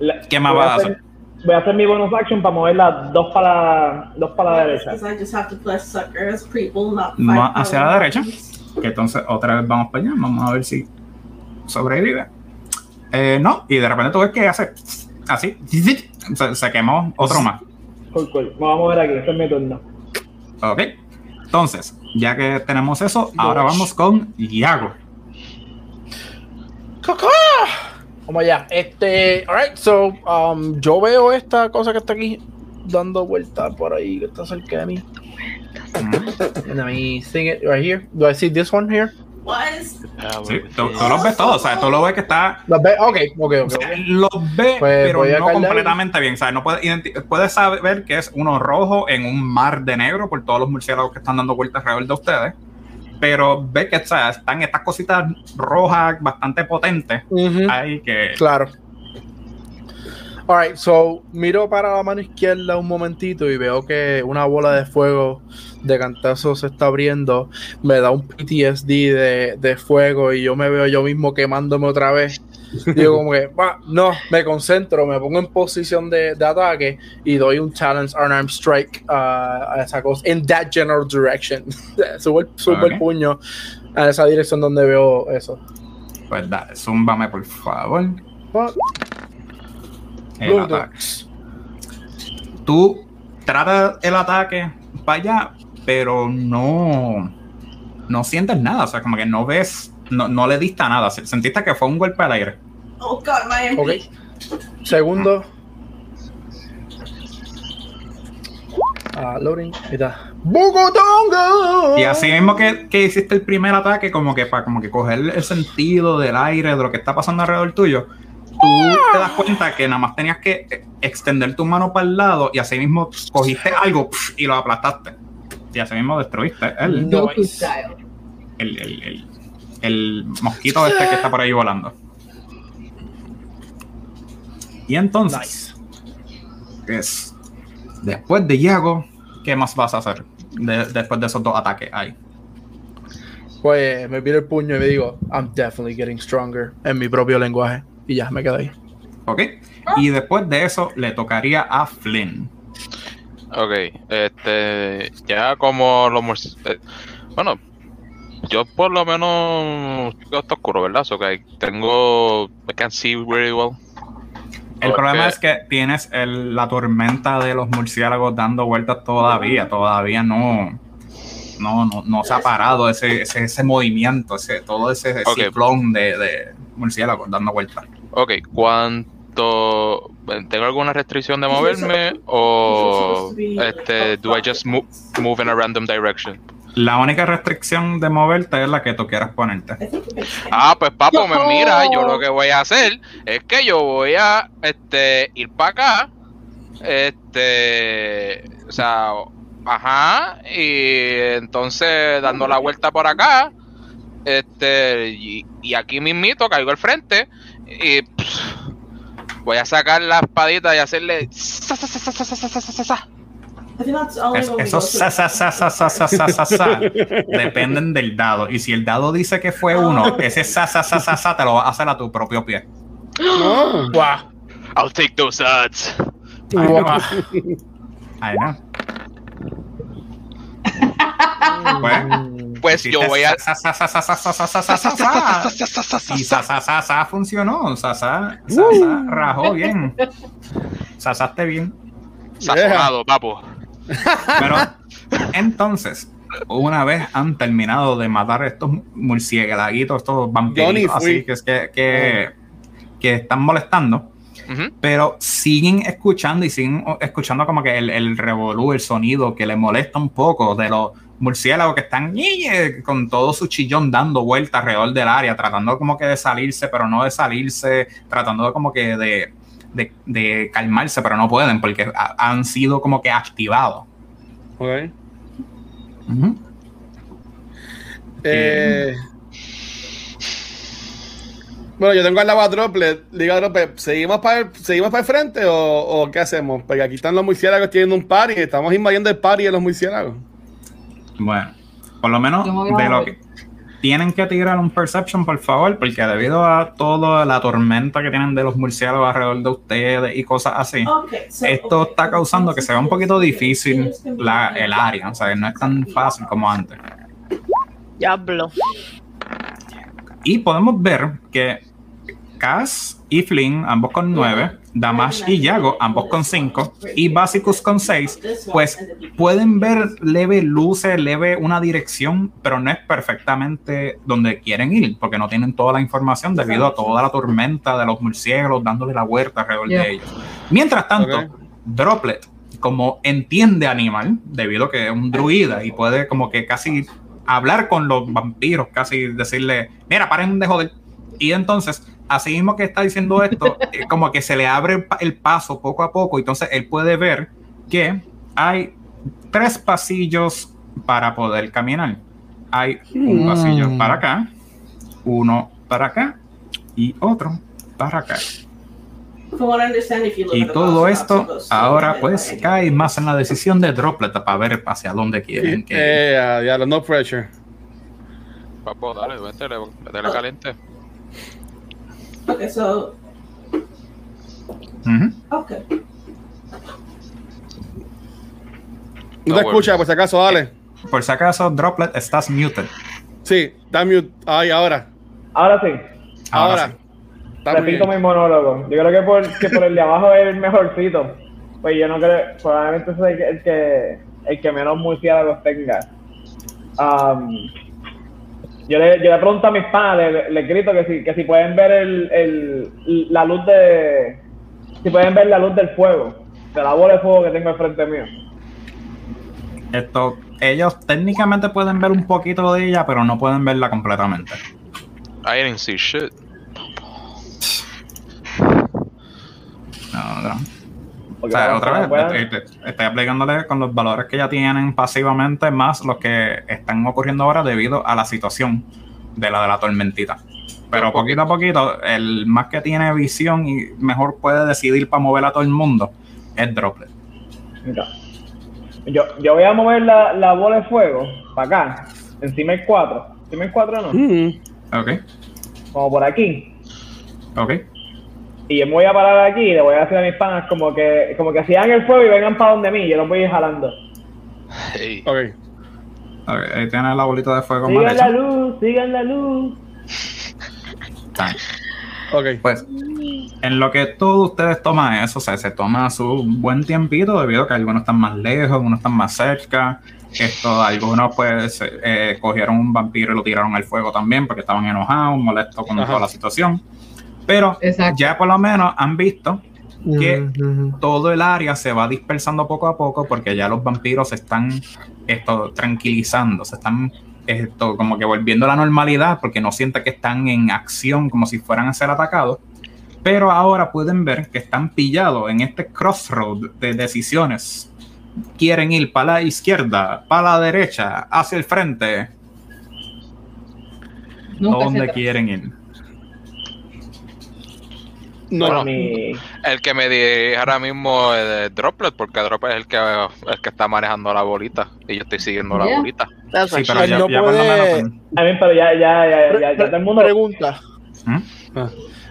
La- ¿Qué más voy vas a hacer? Voy a hacer mi bonus action para mover las dos para, dos para la derecha. Fight hacia la derecha. Que entonces otra vez vamos para allá. Vamos a ver si sobrevive. Eh, no, y de repente tú ves que hace así. Se, se quemó otro más. Cool, cool. Me voy a mover aquí. Este es mi turno. Ok. Entonces, ya que tenemos eso, ahora vamos con Iago. ¡Cacá! Vamos allá. Este, alright, so, um, yo veo esta cosa que está aquí dando vueltas por ahí, que está cerca de mí. Let me sing it right here. Do I see this one here? What is Sí, tú, tú los ves todos, o sea, tú lo ves que está. Los ve- Ok, ok, ok. o sea, los ves, Pues pero no completamente bien. ¿sabes? No puedes, puedes saber que es uno rojo en un mar de negro por todos los murciélagos que están dando vueltas alrededor de ustedes. pero ve que o sea, están estas cositas rojas bastante potentes. Ahí que. Claro. Alright, so miro para la mano izquierda un momentito y veo que una bola de fuego de cantazo se está abriendo. Me da un PTSD de, de fuego y yo me veo yo mismo quemándome otra vez. Digo como que, "Va, no, me concentro, me pongo en posición de, de ataque y doy un challenge unarmed strike a, a esa cosa, in that general direction. (laughs) subo el, subo el Ok. puño a esa dirección donde veo eso. Pues dale, zúmbame por favor. Ah, El ataque. Tú tratas el ataque para allá, pero no, no sientes nada. O sea, como que no ves, no, no le diste nada. Sentiste que fue un golpe al aire. Oh god, my Ok. MP. Segundo. Ah, loading. Ahí está. ¡Bugotonga! Y así mismo que, que hiciste el primer ataque, como que para como que coger el sentido del aire, de lo que está pasando alrededor tuyo, tú te das cuenta que nada más tenías que extender tu mano para el lado y así mismo cogiste algo y lo aplastaste. Y así mismo destruiste el, No. Goku style. el, el, el- el mosquito este que está por ahí volando. Y entonces, es después de Yago, ¿qué más vas a hacer de- después de esos dos ataques ahí? Pues me piro el puño y me digo, I'm definitely getting stronger en mi propio lenguaje. Y ya, me quedo ahí. ¿Ok? Y después de eso le tocaría a Flynn. Ok, este, ya como los eh, bueno, yo por lo menos está oscuro, ¿verdad? So que tengo, I can see very well. El problema es que tienes el- la tormenta de los murciélagos dando vueltas todavía. Todavía no, no, no, no se ha parado ese, ese, ese movimiento, ese, todo ese Ok. ciclón de, de murciélagos dando vueltas. Ok, ¿cuánto, tengo alguna restricción de moverme o este, do I just move, move in a random direction? La única restricción de moverte es la que tú quieras ponerte. Ah, pues papo, me mira, yo lo que voy a hacer es que yo voy a este ir para acá. Este, o sea, ajá, y entonces dando la vuelta por acá, este, y, y aquí mismito caigo al frente y pff, voy a sacar la espadita y hacerle. Sa, sa, sa, esos sa, sa, sa, dependen del dado. Y si el dado dice que fue uno, ese sa, sa, sa, te lo vas a hacer a tu propio pie. Oh. Wow. I'll take those odds. Ay, wow. no. Ay, no. bueno pues yo voy a. Y Sasá funcionó. Sasá rajó bien. Sasaste bien. Sazonado, papo. Pero entonces, una vez han terminado de matar estos murciélaguitos, estos vampiritos así que, que, que, están molestando. Pero siguen escuchando y siguen escuchando como que el, el revolú, el sonido que le molesta un poco de, los murciélagos que están con todo su chillón dando vueltas alrededor del área, tratando como que de salirse, pero no de salirse, tratando como que de, de, de calmarse, pero no pueden porque ha- han sido como que activados. Ok. Eh, bueno, yo tengo al lado a Droplet. Diga Droplet, ¿seguimos para el, ¿seguimos para el frente o, o qué hacemos? Porque aquí están los murciélagos teniendo un party. Estamos invadiendo el party de los murciélagos. Bueno, por lo menos de lo que tienen que tirar un perception, por favor, porque debido a toda la tormenta que tienen de los murciélagos alrededor de ustedes y cosas así, Okay, so, esto okay. está causando que sea un poquito difícil la, el área, o sea, no es tan fácil como antes. Diablo. Y podemos ver que Cass y Flynn, ambos con 9, Damash y Yago, ambos con 5, y Basicus con 6, pues pueden ver leve luces, leve una dirección, pero no es perfectamente donde quieren ir, porque no tienen toda la información debido a toda la tormenta de los murciélagos dándole la vuelta alrededor Yeah. de ellos. Mientras tanto. Droplet, como entiende animal, debido a que es un druida y puede como que casi hablar con los vampiros, casi decirle, mira, paren de joder. Y entonces, así mismo que está diciendo esto, (laughs) eh, como que se le abre el, pa- el paso poco a poco, entonces él puede ver que hay tres pasillos para poder caminar. hay un Mm. pasillo para acá, uno para acá y otro para acá. Y todo esto ahora pues cae más en la decisión de Droplet para ver hacia dónde quieren que Eh, ya, ya, no pressure. Papo, dale, métele, métele caliente. Okay, so Ujú. okay. No No, te escucha, por si acaso, dale. Por si acaso, Droplet, estás muted. Sí, está mute. Ay, ahora. Ahora sí, Ahora. sí. Repito bien. mi monólogo. Yo creo que por, que por el de abajo es el mejorcito. Pues yo no creo, probablemente es el que, el que, el que menos murciélagos tenga. Um, yo, le, yo le pregunto a mis padres, le, le grito que si, que si pueden ver el, el, la luz de. Si pueden ver la luz del fuego, de la bola de fuego que tengo enfrente mío. Esto, ellos técnicamente pueden ver un poquito de ella, pero no pueden verla completamente. I didn't see shit. No, no. O sea, otra vez, puedan- estoy, aplicándole con los valores que ya tienen pasivamente, más los que están ocurriendo ahora debido a la situación de la de la tormentita. Pero poquito a poquito, el más que tiene visión y mejor puede decidir para mover a todo el mundo es Droplet. Mira. Yo, yo voy a mover la, la bola de fuego para acá, encima del 4. Encima del 4 no, Mm. Ok, como por aquí. ok. Y yo me voy a parar aquí y le voy a decir a mis panas como que, como que sigan el fuego y vengan para donde mí, yo los voy a ir jalando. Hey. Ok. ok, Ahí tiene la bolita de fuego mal Sigan la luz, sigan la luz. Ok. Pues, en lo que todos ustedes toman eso, o sea, se toma su buen tiempito debido a que algunos están más lejos, algunos están más cerca. Esto, algunos pues eh, cogieron un vampiro y lo tiraron al fuego también porque estaban enojados, molestos con Ajá. toda la situación. Pero Exacto. ya por lo menos han visto que Ujú. todo el área se va dispersando poco a poco porque ya los vampiros se están esto, tranquilizando, se están esto, como que volviendo a la normalidad porque no sienten que están en acción como si fueran a ser atacados. Pero ahora pueden ver que están pillados en este crossroad de decisiones. Quieren ir para la izquierda, para la derecha, hacia el frente. Nunca ¿Dónde quieren ir? No, Bueno, Mi- El que me dirige ahora mismo es de Droplet, porque Droplet es el que, el que está manejando la bolita. Y yo estoy siguiendo la bolita. That's Sí, pero ya, no ya por lo puede- menos, A mí, pero ya, ya, ya, ya, ya, todo el mundo. Pregunta. ¿Mm?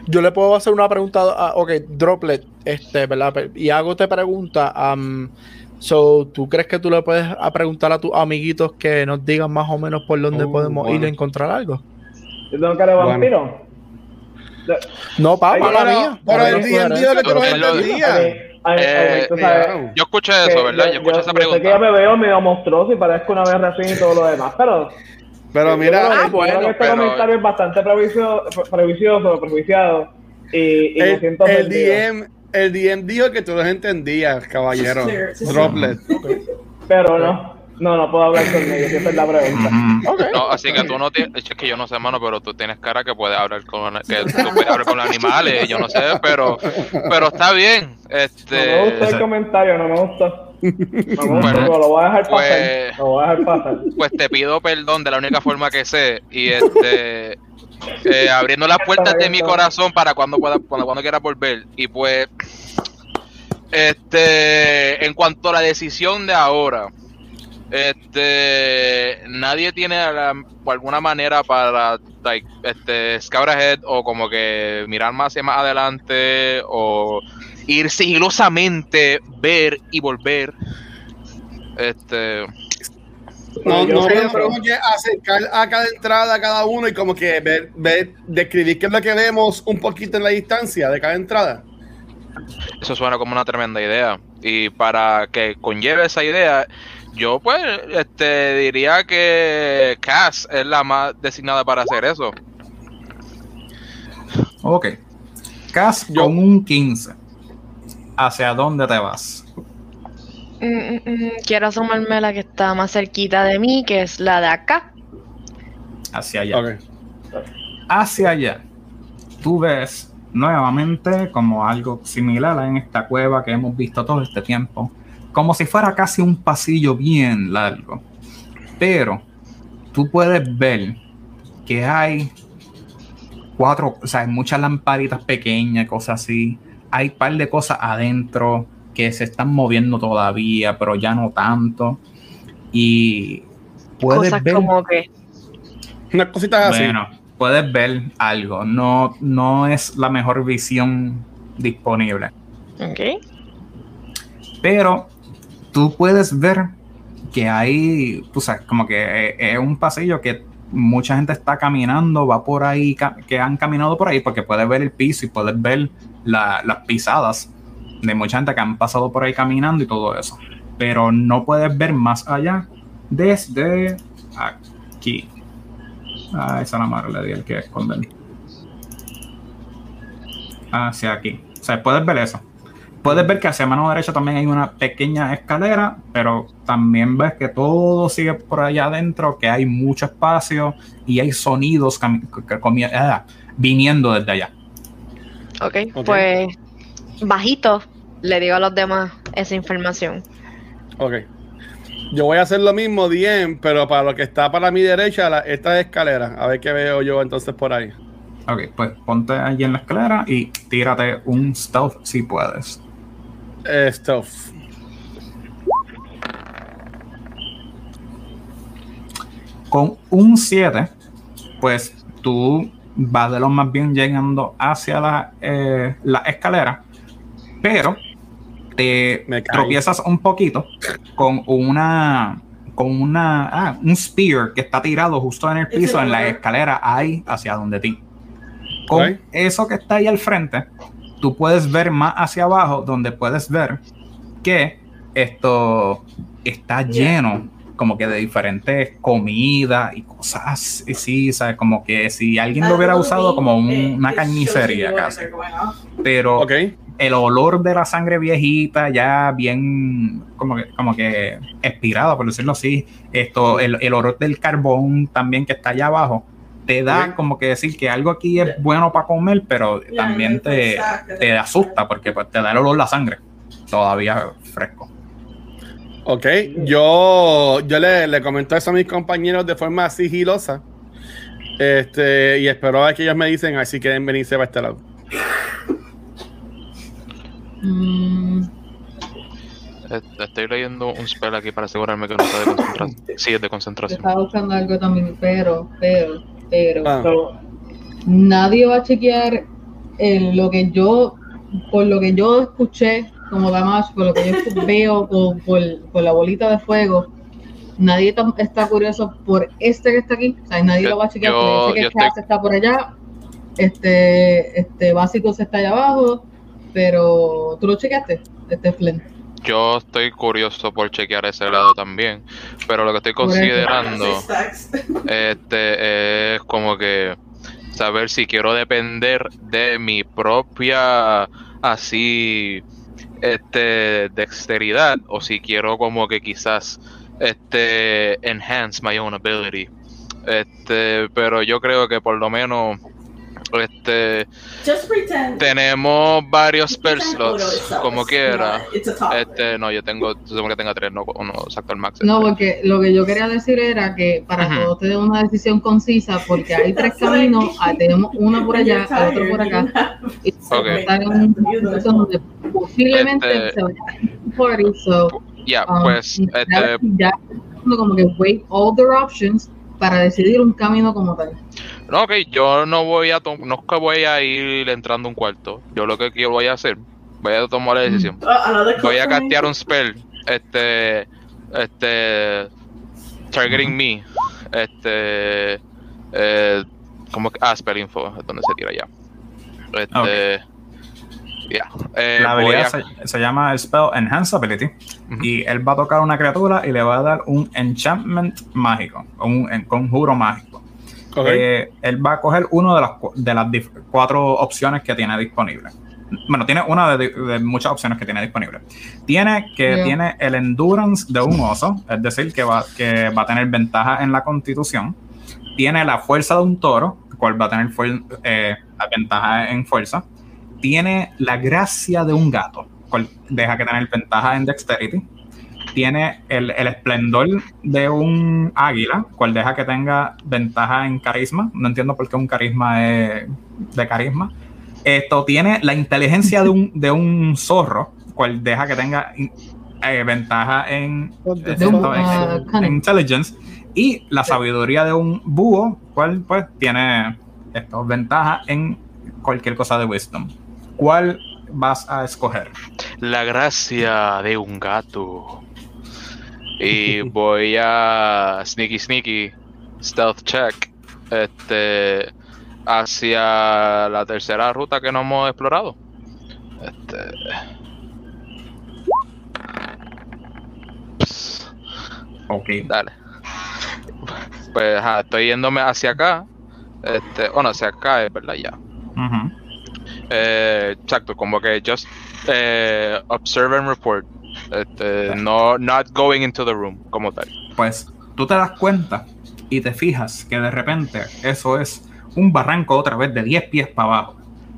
Yo le puedo hacer una pregunta a, ok, Droplet, este, ¿verdad? Y hago te pregunta, um, so, ¿tú crees que tú le puedes a preguntar a tus amiguitos que nos digan más o menos por dónde Oh, podemos ir a encontrar algo? Yo tengo cara de Bueno. No, la Pero, mía. pero Para el era lo que tú no Pero lo- Eh, eh, Yo escuché eso, ¿verdad? Yo escuché esa yo sé pregunta. que yo me veo medio monstruoso y parezco una aberración y todo lo demás, pero Pero Yo mira, Ah, yo creo bueno, que este pero- comentario es bastante prejuicioso, prejuicioso, prejuiciado y, y me el, siento el. DM, el DM dijo que tú los entendías, caballero. Droplet. Pero no, no, no puedo hablar con ellos, esa es la pregunta. (laughs) No, así que tú no tienes, es que yo no sé, mano, pero tú tienes cara que puedes hablar con, que tú puedes hablar con los animales, yo no sé, pero, pero está bien, No me este, gustó el comentario, no me gustó. No me Bueno, pero lo voy a dejar pues- pasar. Lo voy a dejar pasar. pues te pido perdón de la única forma que sé y este, eh, abriendo las puertas de mi corazón para cuando pueda, cuando, cuando quiera volver y pues, este, en cuanto a la decisión de ahora, este nadie tiene la- alguna manera para like, este scout ahead o como que mirar más hacia más adelante o ir sigilosamente ver y volver este No, no, pero como que acercar a cada entrada a cada uno y como que ver, ver, describir qué es lo que vemos un poquito en la distancia de cada entrada. eso suena como una tremenda idea y para que conlleve esa idea yo pues este diría que Cass es la más designada para hacer eso Ok. Cas Yo- con un 15. ¿Hacia dónde te vas? Mm, mm, mm, Quiero asomarme a la que está más cerquita de mí, que es la de acá. Hacia allá. Hacia allá. Tú ves nuevamente como algo similar en esta cueva que hemos visto todo este tiempo. Como si fuera casi un pasillo bien largo. Pero tú puedes ver que hay cuatro, o sea, hay muchas lamparitas pequeñas, cosas así. Hay un par de cosas adentro que se están moviendo todavía, pero ya no tanto. Y puedes Cosas ver. como que. Unas cositas así. Bueno, puedes ver algo. No, no es la mejor visión disponible. Ok. Pero tú puedes ver que hay, sabes, como que eh, es un pasillo que mucha gente está caminando, va por ahí, que han caminado por ahí, porque puedes ver el piso y puedes ver la- las pisadas de mucha gente que han pasado por ahí caminando y todo eso. Pero no puedes ver más allá desde aquí. Ah, esa es la madre le di el que esconder. Hacia aquí. O sea, puedes ver eso. Puedes ver que hacia mano derecha también hay una pequeña escalera, pero también ves que todo sigue por allá adentro, que hay mucho espacio y hay sonidos ah, viniendo desde allá. Ok, Ok. pues bajito le digo a los demás esa información. Ok. Yo voy a hacer lo mismo, DM, pero para lo que está para mi derecha, la, esta escalera. A ver qué veo yo entonces por ahí. Ok, pues ponte allí en la escalera y tírate un stealth si puedes. Eh, stuff. Con un 7, pues tú vas de lo más bien llegando hacia la, eh, la escalera, pero te tropiezas un poquito con una con una ah, un spear que está tirado justo en el piso en la escalera ahí hacia donde ti. Con eso que está ahí al frente, tú puedes ver más hacia abajo donde puedes ver que esto está lleno como que de diferentes comidas y cosas así, ¿sabes? Como que si alguien lo hubiera usado como un- una carnicería casi. Pero Ok. el olor de la sangre viejita ya bien como que, como que expirado, por decirlo así, esto, el, el olor del carbón también que está allá abajo, te da Ok. como que decir que algo aquí es bueno para comer, pero también te, te asusta porque pues, te da el olor a la sangre todavía fresco. Ok. Yo, yo le, le comento eso a mis compañeros de forma sigilosa. Este, y espero a ver que ellos me dicen así quieren venirse para este lado. Mm, Estoy leyendo un spell aquí para asegurarme que no está de concentración. (laughs) Sí, es de concentración. estaba buscando algo también, pero, pero, pero. Ah, So, nadie va a chequear en lo que yo, por lo que yo escuché como Damash, por lo que yo (laughs) veo por, por, por la bolita de fuego, nadie está curioso por este que está aquí, o sea, nadie Yo- lo va a chequear, yo- porque yo que estoy- está por allá, este, este básico se está allá abajo, pero tú lo chequeaste, este Flynn. Yo estoy curioso por chequear ese lado también, pero lo que estoy considerando este es como que saber si quiero depender de mi propia así este dexteridad o si quiero como que quizás este enhance my own ability. Este pero yo creo que por lo menos este Just pretend. tenemos varios spell slots como quiera este no yo tengo supongo que tenga tres no uno exacto el max No, porque lo que yo quería decir era que para Ujú. todos tener una decisión concisa, porque hay (laughs) tres caminos, ah, tenemos uno por allá, otro por acá, y (laughs) Ok. estar en una situación donde posiblemente Este- se vaya a un party, so ya um, pues ya- este ya como que weigh all their options para decidir un camino como tal. No, ok, yo no voy a no es que voy a ir entrando a un cuarto. Yo lo que quiero voy a hacer, voy a tomar la decisión. Uh, another Voy a castear un spell, este, este, targeting me, este, eh, como que, ah, spell info, es donde se tira ya. Este, ya, eh, La habilidad a- se, se llama el spell Enhance Ability y él va a tocar una criatura y le va a dar un enchantment mágico, un conjuro mágico. Ok. Eh, él va a coger una de las, de las cuatro opciones que tiene disponible. Bueno, tiene una de, de muchas opciones que tiene disponible. Tiene que Yeah. tiene el endurance de un oso, es decir, que va, que va a tener ventaja en la constitución. Tiene la fuerza de un toro, cual va a tener eh, ventaja en fuerza. Tiene la gracia de un gato, cual deja que tener ventaja en dexterity. Tiene el, el, esplendor de un águila, cual deja que tenga ventaja en carisma. No entiendo por qué un carisma es de carisma. Esto tiene la inteligencia de un, de un zorro, cual deja que tenga eh, ventaja en, esto, en, en, intelligence. Y la sabiduría de un búho, cual pues tiene esto, ventaja en cualquier cosa de wisdom. ¿Cuál vas a escoger? La gracia de un gato. Y (laughs) voy a sneaky sneaky stealth check este hacia la tercera ruta que no hemos explorado. Este Ok. Dale. Pues ajá, estoy yéndome hacia acá. Este, bueno, hacia acá es verdad ya. Eh, exacto, como que just eh, observe and report. Este, no, not going into the room, como tal. Pues tú te das cuenta y te fijas que de repente eso es un barranco otra vez de 10 pies para abajo.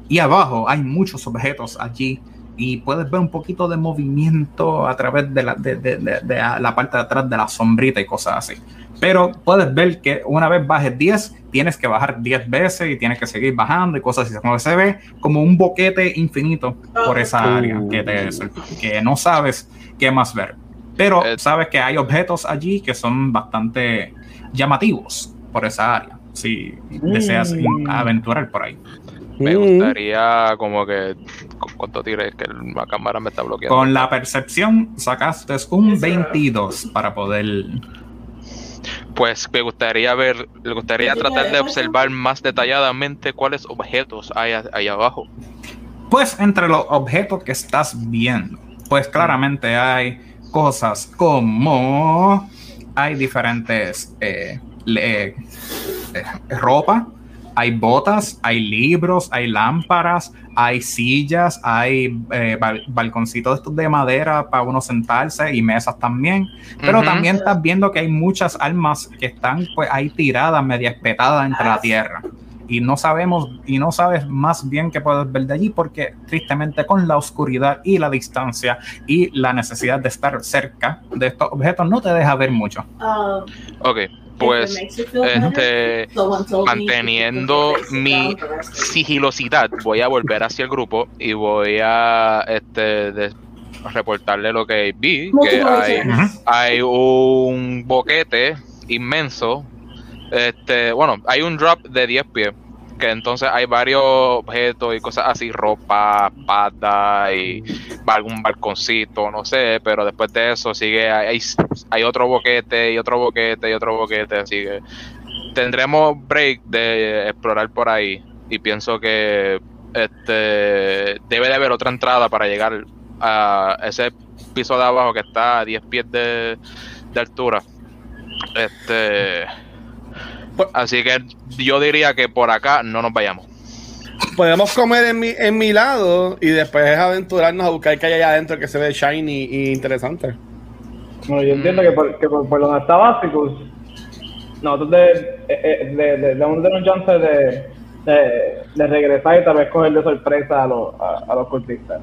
Y abajo hay muchos objetos allí y puedes ver un poquito de movimiento a través de la, de, de- de- la parte de atrás de la sombrita y cosas así. Pero puedes ver que una vez bajes 10, tienes que bajar 10 veces y tienes que seguir bajando y cosas así. Como se ve como un boquete infinito por esa área que, te- que no sabes qué más ver. Pero Eh, sabes que hay objetos allí que son bastante llamativos por esa área. Si deseas Mm. aventurar por ahí. Me Mm. gustaría como que ¿cu- cuánto tires que la cámara me está bloqueando. Con la percepción sacaste un 22 para poder Pues me gustaría ver, me gustaría ¿Qué tratar de observar más detalladamente cuáles objetos hay ahí abajo. Pues entre los objetos que estás viendo, pues claramente hay cosas como hay diferentes eh, le- eh, ropa, hay botas, hay libros, hay lámparas, hay sillas, hay eh, bal- balconcitos estos de madera para uno sentarse y mesas también. Pero también estás viendo que hay muchas almas que están pues ahí tiradas, media espetadas entre la tierra. Y no sabemos, y no sabes más bien qué puedes ver de allí, porque tristemente con la oscuridad y la distancia y la necesidad de estar cerca de estos objetos no te deja ver mucho. Um, Ok, pues este manteniendo mi sigilosidad, voy a volver hacia el grupo y voy a este de- reportarle lo que vi, que hay hay un boquete inmenso. Este, bueno, hay un drop de 10 pies. Que entonces hay varios objetos y cosas así, ropa, pata y algún balconcito, no sé, pero después de eso sigue, hay, hay otro boquete y otro boquete y otro boquete, así que tendremos break de explorar por ahí y pienso que este debe de haber otra entrada para llegar a ese piso de abajo que está a 10 pies de, de altura. Este. Así que yo diría que por acá no nos vayamos. Podemos comer en mi, en mi lado y después aventurarnos a buscar que hay allá adentro que se ve shiny y interesante. No, yo entiendo que por, que por, por donde está Básicos, nosotros de, eh, eh, de, de, de un de un chance de, de, de regresar y tal vez coger de sorpresa a los, a, a los cultistas.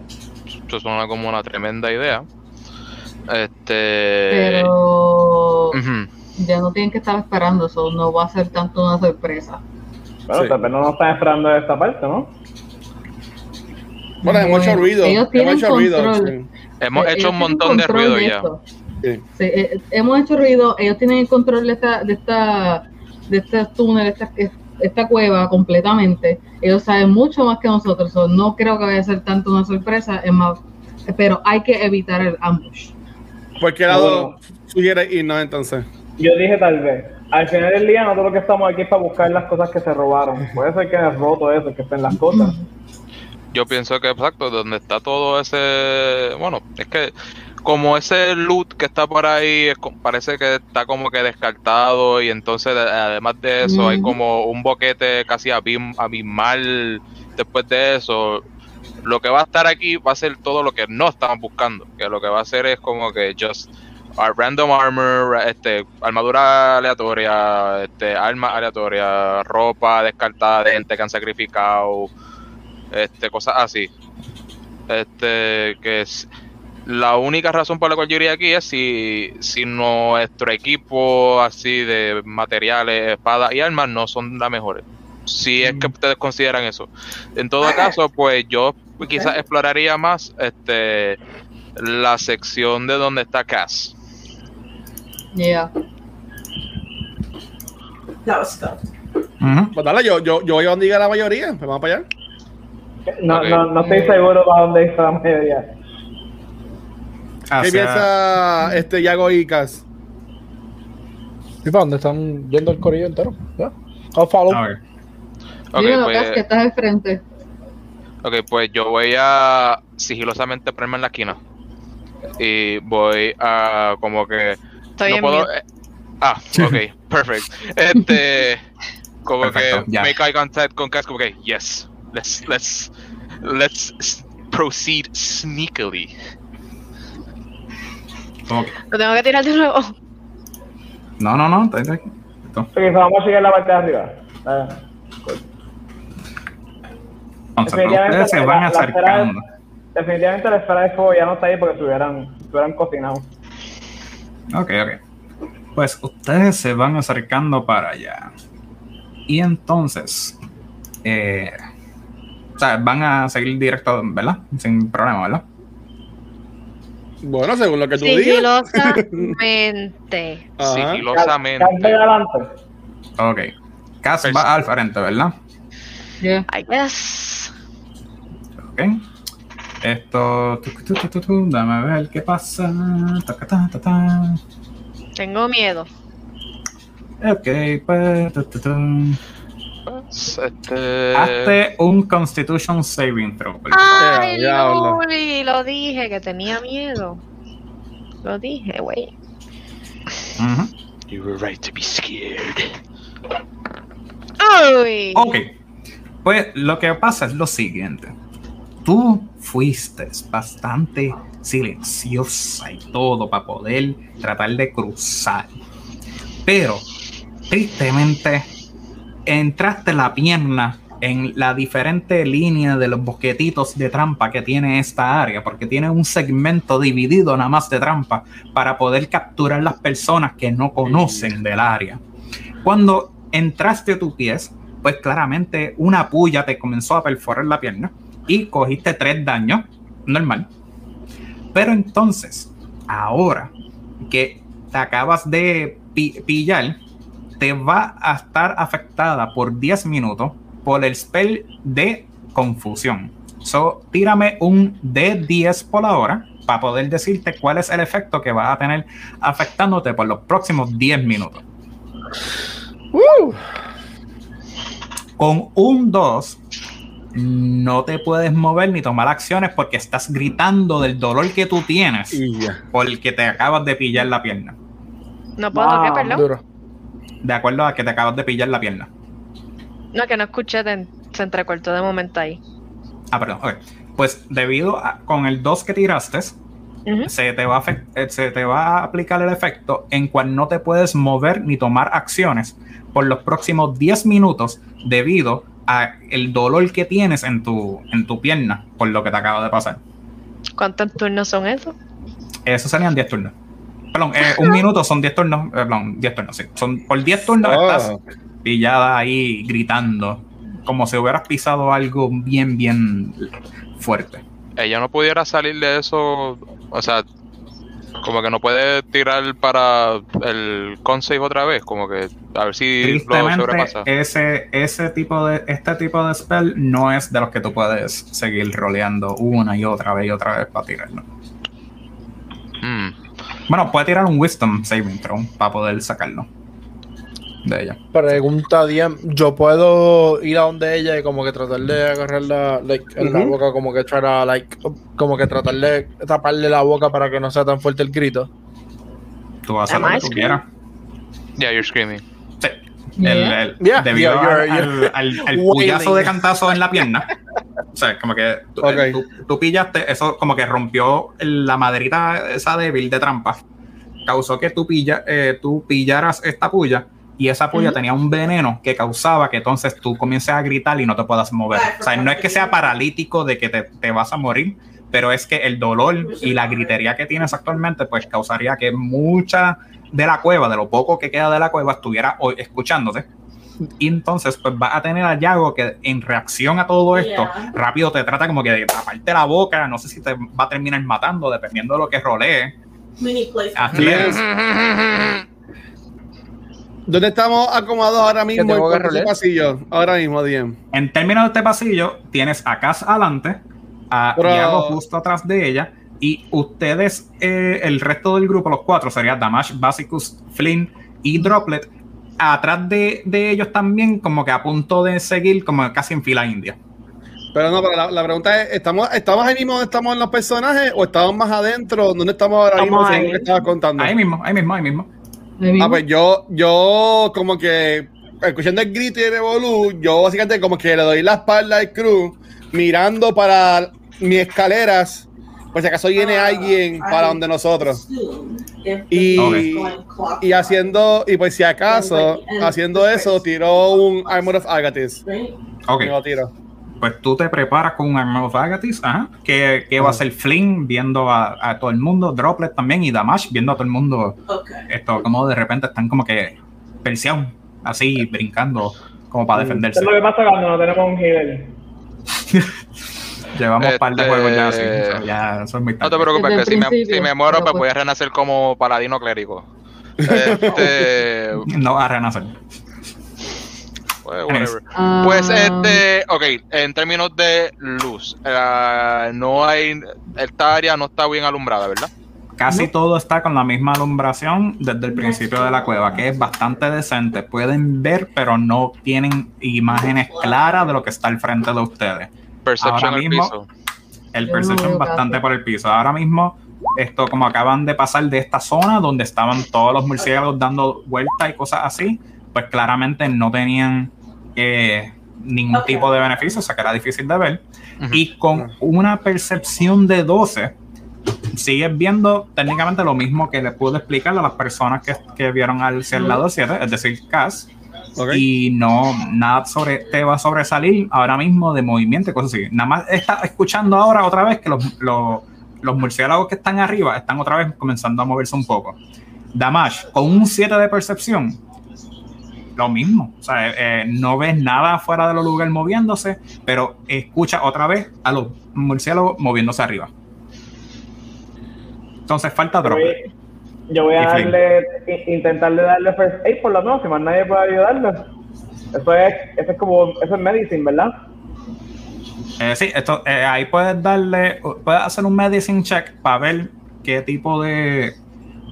Eso suena como una tremenda idea. Este. Pero ujú. Ya no tienen que estar esperando, eso no va a ser tanto una sorpresa. Bueno, Sí. tal vez no nos están esperando esta parte, ¿no? Bueno, hemos hecho ruido. Ellos tienen Hemos hecho ruido. sí. Hemos Eh, hecho ellos un montón de ruido de ya. esto. Sí. Sí, eh, hemos hecho ruido, ellos tienen el control de esta, de esta, de este túnel, esta, esta cueva completamente. Ellos saben mucho más que nosotros, so no creo que vaya a ser tanto una sorpresa, es más, pero hay que evitar el ambush. ¿Por qué lado sugiere irnos entonces? Yo dije tal vez. Al final del día, nosotros que estamos aquí es para buscar las cosas que se robaron. Puede ser que haya roto eso, que estén las cosas. Yo pienso que exacto, donde está todo ese, bueno, es que como ese loot que está por ahí es parece que está como que descartado y entonces de- además de eso hay como un boquete casi abim- abismal después de eso. Lo que va a estar aquí va a ser todo lo que no estamos buscando, que lo que va a hacer es como que just random armor, este, armadura aleatoria, este, arma aleatoria, ropa descartada de gente que han sacrificado, este, cosas así. Este, que es, La única razón por la cual yo iría aquí es si, si nuestro equipo así de materiales, espadas y armas no son las mejores. Si es que ustedes consideran eso. En todo caso, pues yo quizás exploraría más este la sección de donde está Cass. Yeah. Ujú. Pues dale, yo, yo, yo voy a donde diga la mayoría. Pues vamos para allá. No, Ok. no, no estoy seguro para dónde está la mayoría. ¿Qué piensa este Yago y Cas? ¿Y para dónde están yendo el corillo entero? ¿Ya? I'll follow. a ver. Ok, Dilo, pues- Cas, que estás al frente. Ok, pues yo voy a sigilosamente ponerme en la esquina. Y voy a como que... Estoy no en puedo... mute. eh, ah, ok, perfect. Este... Como Perfecto, que ya. make eye contact con Cass, como que, yes, let's, let's, let's proceed sneakily. Ok. Lo tengo que tirar de nuevo. No, no, no. está- aquí. Vamos a seguir la parte de arriba. Entonces, pero ustedes se la- van la acercando. Definitivamente la esfera de fuego ya no está ahí porque se hubieran, se hubieran cocinado. Ok, ok. Pues ustedes se van acercando para allá. Y entonces, eh, o sea, van a seguir directo, ¿verdad? Sin problema, ¿verdad? Bueno, según lo que tú digas. Sigilosamente. (laughs) Ajá. Sigilosamente. Adelante. Ok. Pues- va al frente, ¿verdad? Yeah. I guess. Ok. Esto. tu, tu, tu, tu, tu, dame ver qué pasa. Ta, ta, ta, ta, ta. Tengo miedo. Ok, pues. tu, tu, tu. Este... Hazte un Constitution Saving Throw. Ay, diablo. Luli, lo dije que tenía miedo. Lo dije, güey. Ujú. You were right to be scared. Ay. Ok. Pues lo que pasa es lo siguiente. Tú fuiste bastante silenciosa y todo para poder tratar de cruzar. Pero, tristemente, entraste la pierna en la diferente línea de los bosquetitos de trampa que tiene esta área, porque tiene un segmento dividido nada más de trampa para poder capturar las personas que no conocen del área. Cuando entraste tu pies, pues claramente una puya te comenzó a perforar la pierna y cogiste tres daños, normal. Pero entonces, ahora que te acabas de pi- pillar, te va a estar afectada por 10 minutos por el spell de confusión. So, tírame un D10 por la hora para poder decirte cuál es el efecto que va a tener afectándote por los próximos 10 minutos. Woo. Con un 2 no te puedes mover ni tomar acciones porque estás gritando del dolor que tú tienes porque te acabas de pillar la pierna. No puedo, Wow. ¿qué, perdón? Duro. De acuerdo a que te acabas de pillar la pierna. No, que no escuché, te- se entrecortó de momento ahí. Ah, perdón. ok. Pues debido a con el 2 que tiraste, se te, va a eh, se te va a aplicar el efecto en cual no te puedes mover ni tomar acciones por los próximos 10 minutos debido a el dolor que tienes en tu, en tu pierna por lo que te acaba de pasar. ¿Cuántos turnos son esos? Eso serían 10 turnos. Perdón, eh, (laughs) un minuto son 10 turnos. eh, perdón, 10 turnos, sí. Son, por 10 turnos Ah. estás pillada ahí gritando. Como si hubieras pisado algo bien, bien fuerte. Ella no pudiera salir de eso, o sea, como que no puede tirar para el consejo otra vez, como que a ver si lo sobrepasa. ese, ese tipo de, este tipo de spell no es de los que tú puedes seguir roleando una y otra vez y otra vez para tirarlo. Mm. Bueno, puede tirar un Wisdom Saving Throw para poder sacarlo de ella. Pregunta Diem, yo puedo ir a donde ella y como que tratar de agarrarla like, en la boca, como que to, like, como que tratar de taparle la boca para que no sea tan fuerte el grito. Tú vas a hacer lo que tú quieras. Yeah, you're screaming. Sí. Yeah. El- el- Yeah, debido yeah, you're- al, al, al- al Wailing. puyazo de cantazo en la pierna. O sea, como que tú, Ok. tú- tú pillaste, eso como que rompió la maderita esa débil de trampa. Causó que tú, pilla, eh, tú pillaras esta puya y esa puya Ujú. tenía un veneno que causaba que entonces tú comiences a gritar y no te puedas mover. O sea, no es que sea paralítico de que te, te vas a morir, pero es que el dolor y la gritería que tienes actualmente, pues causaría que mucha de la cueva, de lo poco que queda de la cueva, estuviera hoy escuchándote. Y entonces, pues vas a tener a Yago que en reacción a todo esto, Yeah. rápido te trata como que de taparte la boca, no sé si te va a terminar matando, dependiendo de lo que rolee. Mini place. Así es. (laughs) ¿Dónde estamos acomodados ahora mismo en rolear? pasillo? Ahora mismo, Diem. En términos de este pasillo, tienes a Cass adelante, a Pero- Diago justo atrás de ella, y ustedes, eh, el resto del grupo, los cuatro, sería Damash, Basicus, Flynn y Droplet, atrás de, de ellos también, como que a punto de seguir, como casi en fila india. Pero no, pero la, la pregunta es, ¿estamos, ¿estamos ahí mismo donde estamos en los personajes o estamos más adentro? ¿Dónde estamos ahora Estamos mismo? ahí. lo que estabas contando. Ahí mismo, ahí mismo, ahí mismo. Ah, pues yo, yo como que escuchando el grito y el revolú, yo básicamente como que le doy la espalda al crew, mirando para mis escaleras, por si acaso viene Ah, alguien para donde nosotros. Y, Ok. is going clockwise, y haciendo, y pues si acaso, haciendo eso, tiró un Armor of Agathis. right? Ok, Y lo tiro. Pues tú te preparas con un Armor of Agathis, ajá, que, que va a Ajá. ser Flynn viendo a, a todo el mundo, Droplet también, y Damash viendo a todo el mundo Okay. esto, como de repente están como que perseados, así brincando, como para Mm. defenderse. Eso es lo que pasa cuando no tenemos un healer. (laughs) Llevamos un par de Este- juegos ya así, ya eso es muy No te tarde. preocupes, que si me, si me muero, pues pues- voy a renacer como paladino clérigo. (laughs) Este. (laughs) No a renacer. Pues, whatever. Pues este, ok, en términos de luz, eh, no hay, esta área no está bien alumbrada, ¿verdad? Casi todo está con la misma alumbración desde el principio de la cueva, que es bastante decente. Pueden ver, pero no tienen imágenes claras de lo que está al frente de ustedes. Perception Ahora mismo- piso. El perception bastante por el piso. Ahora mismo, esto como acaban de pasar de esta zona donde estaban todos los murciélagos dando vueltas y cosas así, pues claramente no tenían eh, ningún Ok. tipo de beneficio, o sea que era difícil de ver. Ujú. Y con una percepción de 12, sigues viendo técnicamente lo mismo que le pude explicar a las personas que, que vieron al ser lado 7, es decir, Cass, Ok. y no, nada sobre, te va a sobresalir ahora mismo de movimiento y cosas así. Nada más está escuchando ahora otra vez que los, los, los murciélagos que están arriba están otra vez comenzando a moverse un poco. Damash, con un 7 de percepción, lo mismo. O sea, eh, eh, no ves nada fuera de los lugares moviéndose, pero escucha otra vez a los murciélagos moviéndose arriba. Entonces falta drop. yo voy a darle, intentarle darle first aid por lo menos, si más nadie puede ayudarlo. Eso es, eso es como, eso es medicine, ¿verdad? Eh, sí, esto, eh, ahí puedes darle, puedes hacer un medicine check para ver qué tipo de,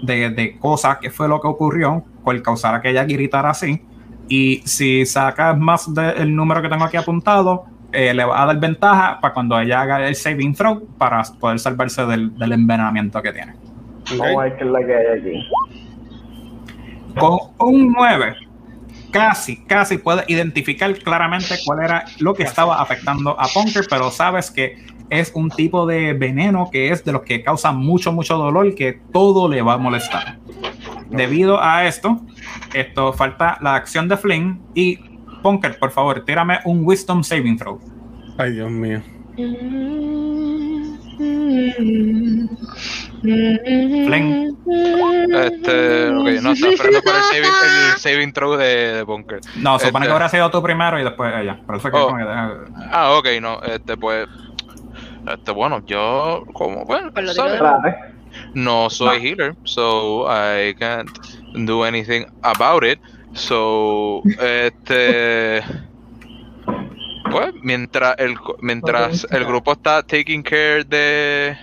de, de cosas, qué fue lo que ocurrió, cuál causara que ella gritara así. Y si sacas más del número que tengo aquí apuntado, eh, le va a dar ventaja para cuando ella haga el saving throw para poder salvarse del, del envenenamiento que tiene. Vamos a ver qué es la que hay aquí. Con un 9, casi, casi puedes identificar claramente cuál era lo que estaba afectando a Punker, pero sabes que es un tipo de veneno que es de los que causa mucho, mucho dolor y que todo le va a molestar. Debido a esto, esto falta la acción de Flynn y Punker, por favor, tírame un Wisdom Saving Throw. Ay, Dios mío. Flynn. Este, ok, no, está esperando por el saving, el saving throw de, de Bunker. No, supone Este- que habrá sido tú primero y después ella. Por eso es que Oh. Ah, ok, no, este, pues, este, bueno, yo, como, bueno, Pues ¿sabes? no soy healer, so I can't do anything about it. So, este, pues, mientras el, mientras el grupo está taking care de,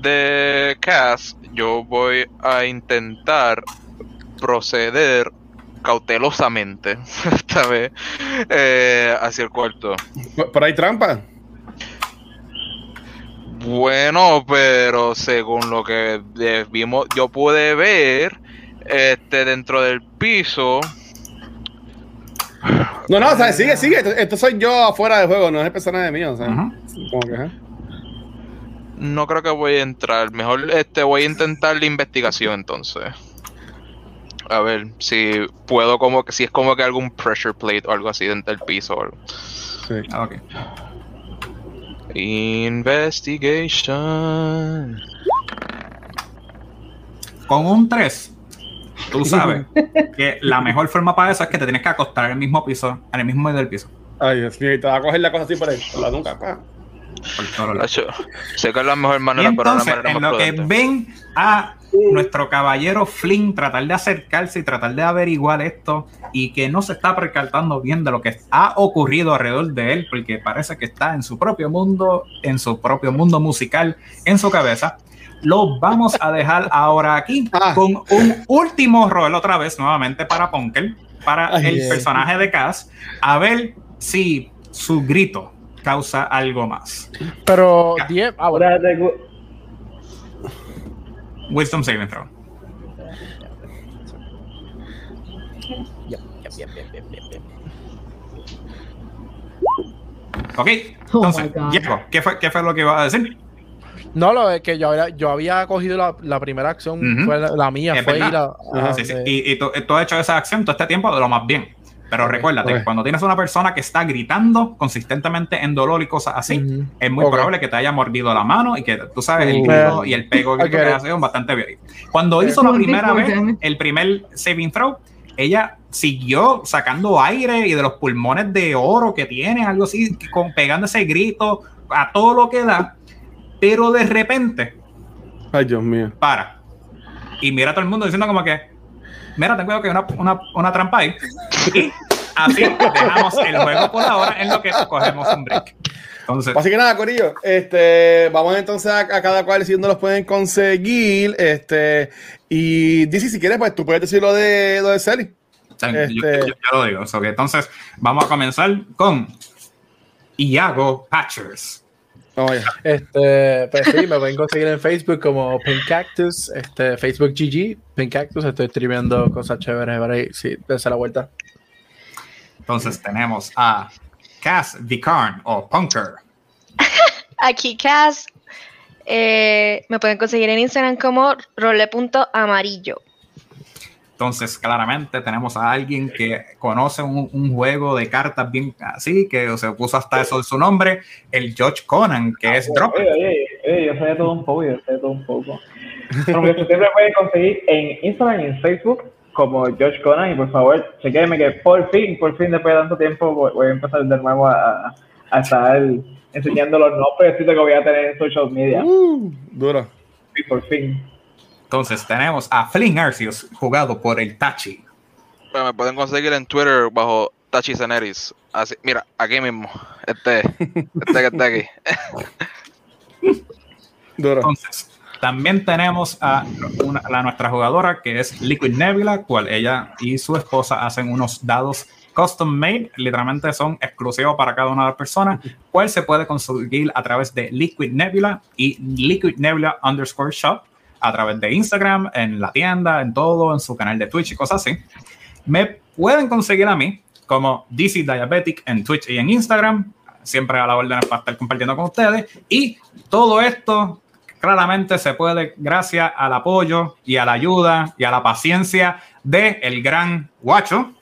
de Cass, yo voy a intentar proceder cautelosamente (laughs) esta vez eh, hacia el cuarto. Por, ahí trampa. Bueno, pero según lo que vimos, yo pude ver este dentro del piso. No, no, o sea, sigue, sigue. Esto, esto soy yo afuera del juego, no es el personaje mío. O sea, Ujú. como que, ajá. No creo que voy a entrar. Mejor este voy a intentar la investigación entonces. A ver si puedo como que si es como que algún pressure plate o algo así dentro del piso o algo. Sí. Ah, ok. Investigation. Con un 3, tú sabes que la mejor forma para eso es que te tienes que acostar en el mismo piso, en el mismo medio del piso. Ay, Dios mío, y te va a coger la cosa así por ahí, por la nuca. pa. por todos lados. Sé que es la mejor Y manera, pero no la entonces, manera en más lo que ven a nuestro caballero Flynn tratar de acercarse y tratar de averiguar esto y que no se está percatando bien de lo que ha ocurrido alrededor de él, porque parece que está en su propio mundo, en su propio mundo musical, en su cabeza. Lo vamos a dejar ahora aquí (laughs) Ah. con un último rol otra vez nuevamente para Punker, para Ay, el personaje de Cass, a ver si su grito causa algo más. Pero Ya. 10. Bueno. Ahora te gu- Wisdom saving throw. Yep, yep, yep. Ok, Oh entonces, God. Diego, ¿qué fue, ¿qué fue lo que iba a decir? No, lo es que yo había, yo había cogido la, la primera acción, fue la, la mía, Es fue verdad. ir a. Ajá, a- Sí, sí. de- Y, y tú, tú has hecho esa acción todo este tiempo de lo más bien. Pero Ok, recuérdate que cuando tienes una persona que está gritando consistentemente en dolor y cosas así, es muy probable que te haya mordido la mano y que tú sabes, el Uh. grito y el pego que it. hace es bastante bien. Cuando hizo la primera 24 vez, el primer saving throw, ella siguió sacando aire y de los pulmones de oro que tiene, algo así, con, pegando ese grito a todo lo que da, pero de repente Ay, Dios mío. para. Y mira a todo el mundo diciendo como que mira ten cuidado que hay una, una, una trampa ahí y así dejamos el juego por ahora en lo que cogemos un break. Entonces Así que nada, Corillo, este, vamos entonces a, a cada cual si dónde los pueden conseguir. Este, y dice si quieres, pues tú puedes decir lo de lo de yo, yo- este- yo lo digo. So que entonces vamos a comenzar con Iago Patchers Oye, Este, pues sí, me pueden conseguir en Facebook como Pink Cactus, este, Facebook GG, Pink Cactus, estoy escribiendo cosas chéveres por ahí, sí, dense la vuelta. entonces tenemos a Cass Vicarn o Punker (laughs) Aquí, Cass, eh, me pueden conseguir en Instagram como role.amarillo. Entonces, claramente tenemos a alguien que conoce un, un juego de cartas bien así, que se puso hasta eso en su nombre, el George Conan, que es Dropper. Oye, oye, oye, yo sé de todo un poco, yo sé de todo un poco. Pero que usted me puede conseguir en Instagram y en Facebook como George Conan y por favor, chequenme que por fin, por fin después de tanto tiempo voy, a empezar de nuevo a, a estar enseñando los nombres que voy a tener en social media. uh, duro. Sí, por fin. Entonces tenemos a Flynn Arceus, jugado por el Tachi. Pues me pueden conseguir en Twitter bajo Tachi Ceneris. Así, mira, aquí mismo. Este, este que está aquí. (laughs) Duro. Entonces, también tenemos a una- la, nuestra jugadora que es Liquid Nebula, cual ella y su esposa hacen unos dados custom made, literalmente son exclusivos para cada una de las personas, cual se puede conseguir a través de Liquid Nebula y Liquid Nebula underscore shop a través de Instagram, en la tienda, en todo, en su canal de Twitch y cosas así. Me pueden conseguir a mí como DC Diabetic en Twitch y en Instagram, siempre a la orden para estar compartiendo con ustedes. Y todo esto claramente se puede gracias al apoyo y a la ayuda y a la paciencia de el gran Guacho.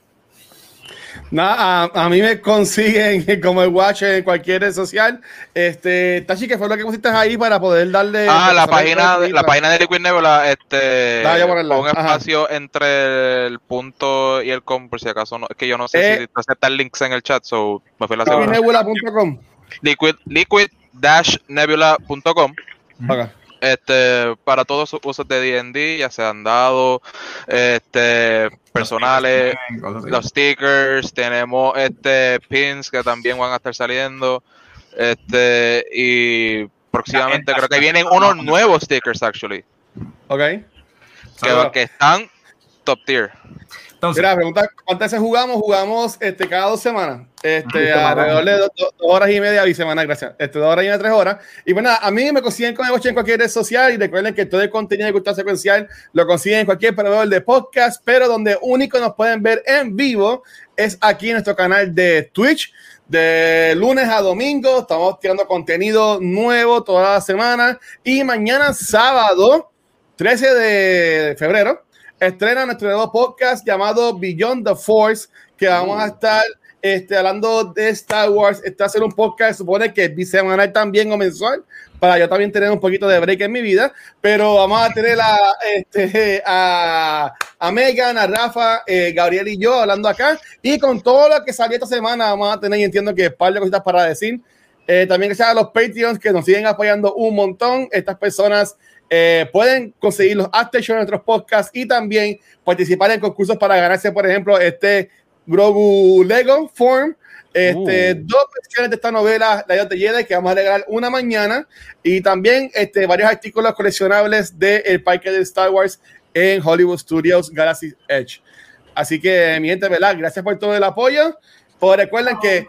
Nada, a, a mí me consiguen (laughs) como el Watcher en cualquier red social. Este, Tachi, ¿qué fue lo que pusiste ahí para poder darle. Ah, la página, de, la página de Liquid Nebula, este, un Ajá. espacio entre el punto y el com, por si acaso no, es que yo no sé Eh. si aceptan links en el chat, so me fui a la segunda. Nebula.com. Liquid, liquid-nebula.com este, para todos sus usos de D&D, ya sean dados, este, personales, los stickers, tenemos este pins que también van a estar saliendo, este, y próximamente creo que vienen unos nuevos stickers actually, Ok. que, que están top tier. Entonces, Mira, pregunta, ¿cuántas veces jugamos? Jugamos este, cada dos semanas. Este, Semana. alrededor de do- do- dos horas y media bisemana, gracias. Este, dos horas y media, tres horas. Y bueno, a mí me consiguen con Watch en cualquier red social y recuerden que todo el contenido de cultura secuencial lo consiguen en cualquier proveedor de podcast, pero donde único nos pueden ver en vivo es aquí en nuestro canal de Twitch. De lunes a domingo estamos tirando contenido nuevo toda la semana y mañana sábado 13 de febrero estrena nuestro nuevo podcast llamado Beyond the Force, que vamos a estar este, hablando de Star Wars. A ser un podcast, supone que bisemanal también o mensual, para yo también tener un poquito de break en mi vida. Pero vamos a tener a, este, (laughs) a, a Megan, a Rafa, eh, Gabriel y yo hablando acá. Y con todo lo que salió esta semana, vamos a tener, y entiendo que par de cositas para decir. Eh, también gracias a los Patreons que nos siguen apoyando un montón. Estas personas eh, pueden conseguir los after show en nuestros podcasts y también participar en concursos para ganarse, por ejemplo, este Grogu Lego Form. Este, Dos versiones de esta novela, La Dios de Jedi, que vamos a regalar una mañana. Y también este, varios artículos coleccionables del parque de Star Wars en Hollywood Studios Galaxy Edge. Así que, mi gente, ¿verdad? Gracias por todo el apoyo. Pues recuerden que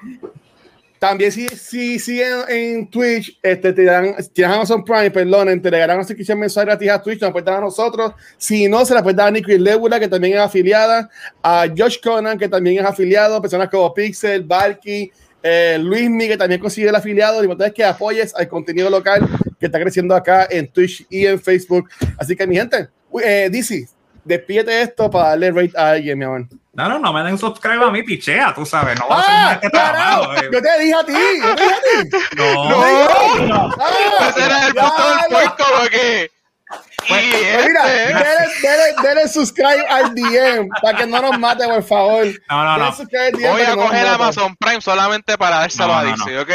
también si, si siguen en Twitch, este, te dan, tienes Amazon Prime, perdón, te una suscripción mensual gratis a Twitch, nos pueden dar a nosotros. Si no, se la puede dar a Nicky Lebula, que también es afiliada, a Josh Conan, que también es afiliado, personas como Pixel, Valky, eh, Luismi, que también consigue el afiliado. Lo es que apoyes al contenido local que está creciendo acá en Twitch y en Facebook. Así que, mi gente, eh, DC, despídete esto para darle rate a alguien, mi amor. No, no, no me den subscribe a mi pichea, tú sabes. No va a ¡Ah! ser este carajo! trabajo. eh. Yo te dije a ti, yo te dije a ti. No, te a ti. ¡Ah! Ese era el punto del diablo. puerco, porque. Pues mira, este, dele, dele, dele subscribe al DM para que no nos mate, por favor. no, no. No. voy a no coger. Amazon Prime solamente para dárselo No, a no, DC, ¿ok?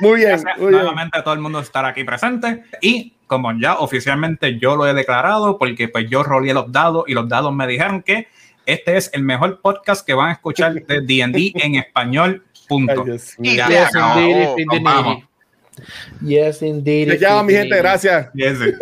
Muy bien, Gracias muy bien. nuevamente a todo el mundo estar aquí presente y como ya oficialmente yo lo he declarado porque pues yo roleé los dados y los dados me dijeron que este es el mejor podcast que van a escuchar de D&D en español, punto. Ay, Dios Ya, se Yes, acabó. indeed, nos vamos. Yes, indeed. Te llamo, mi gente, gracias. Y ese.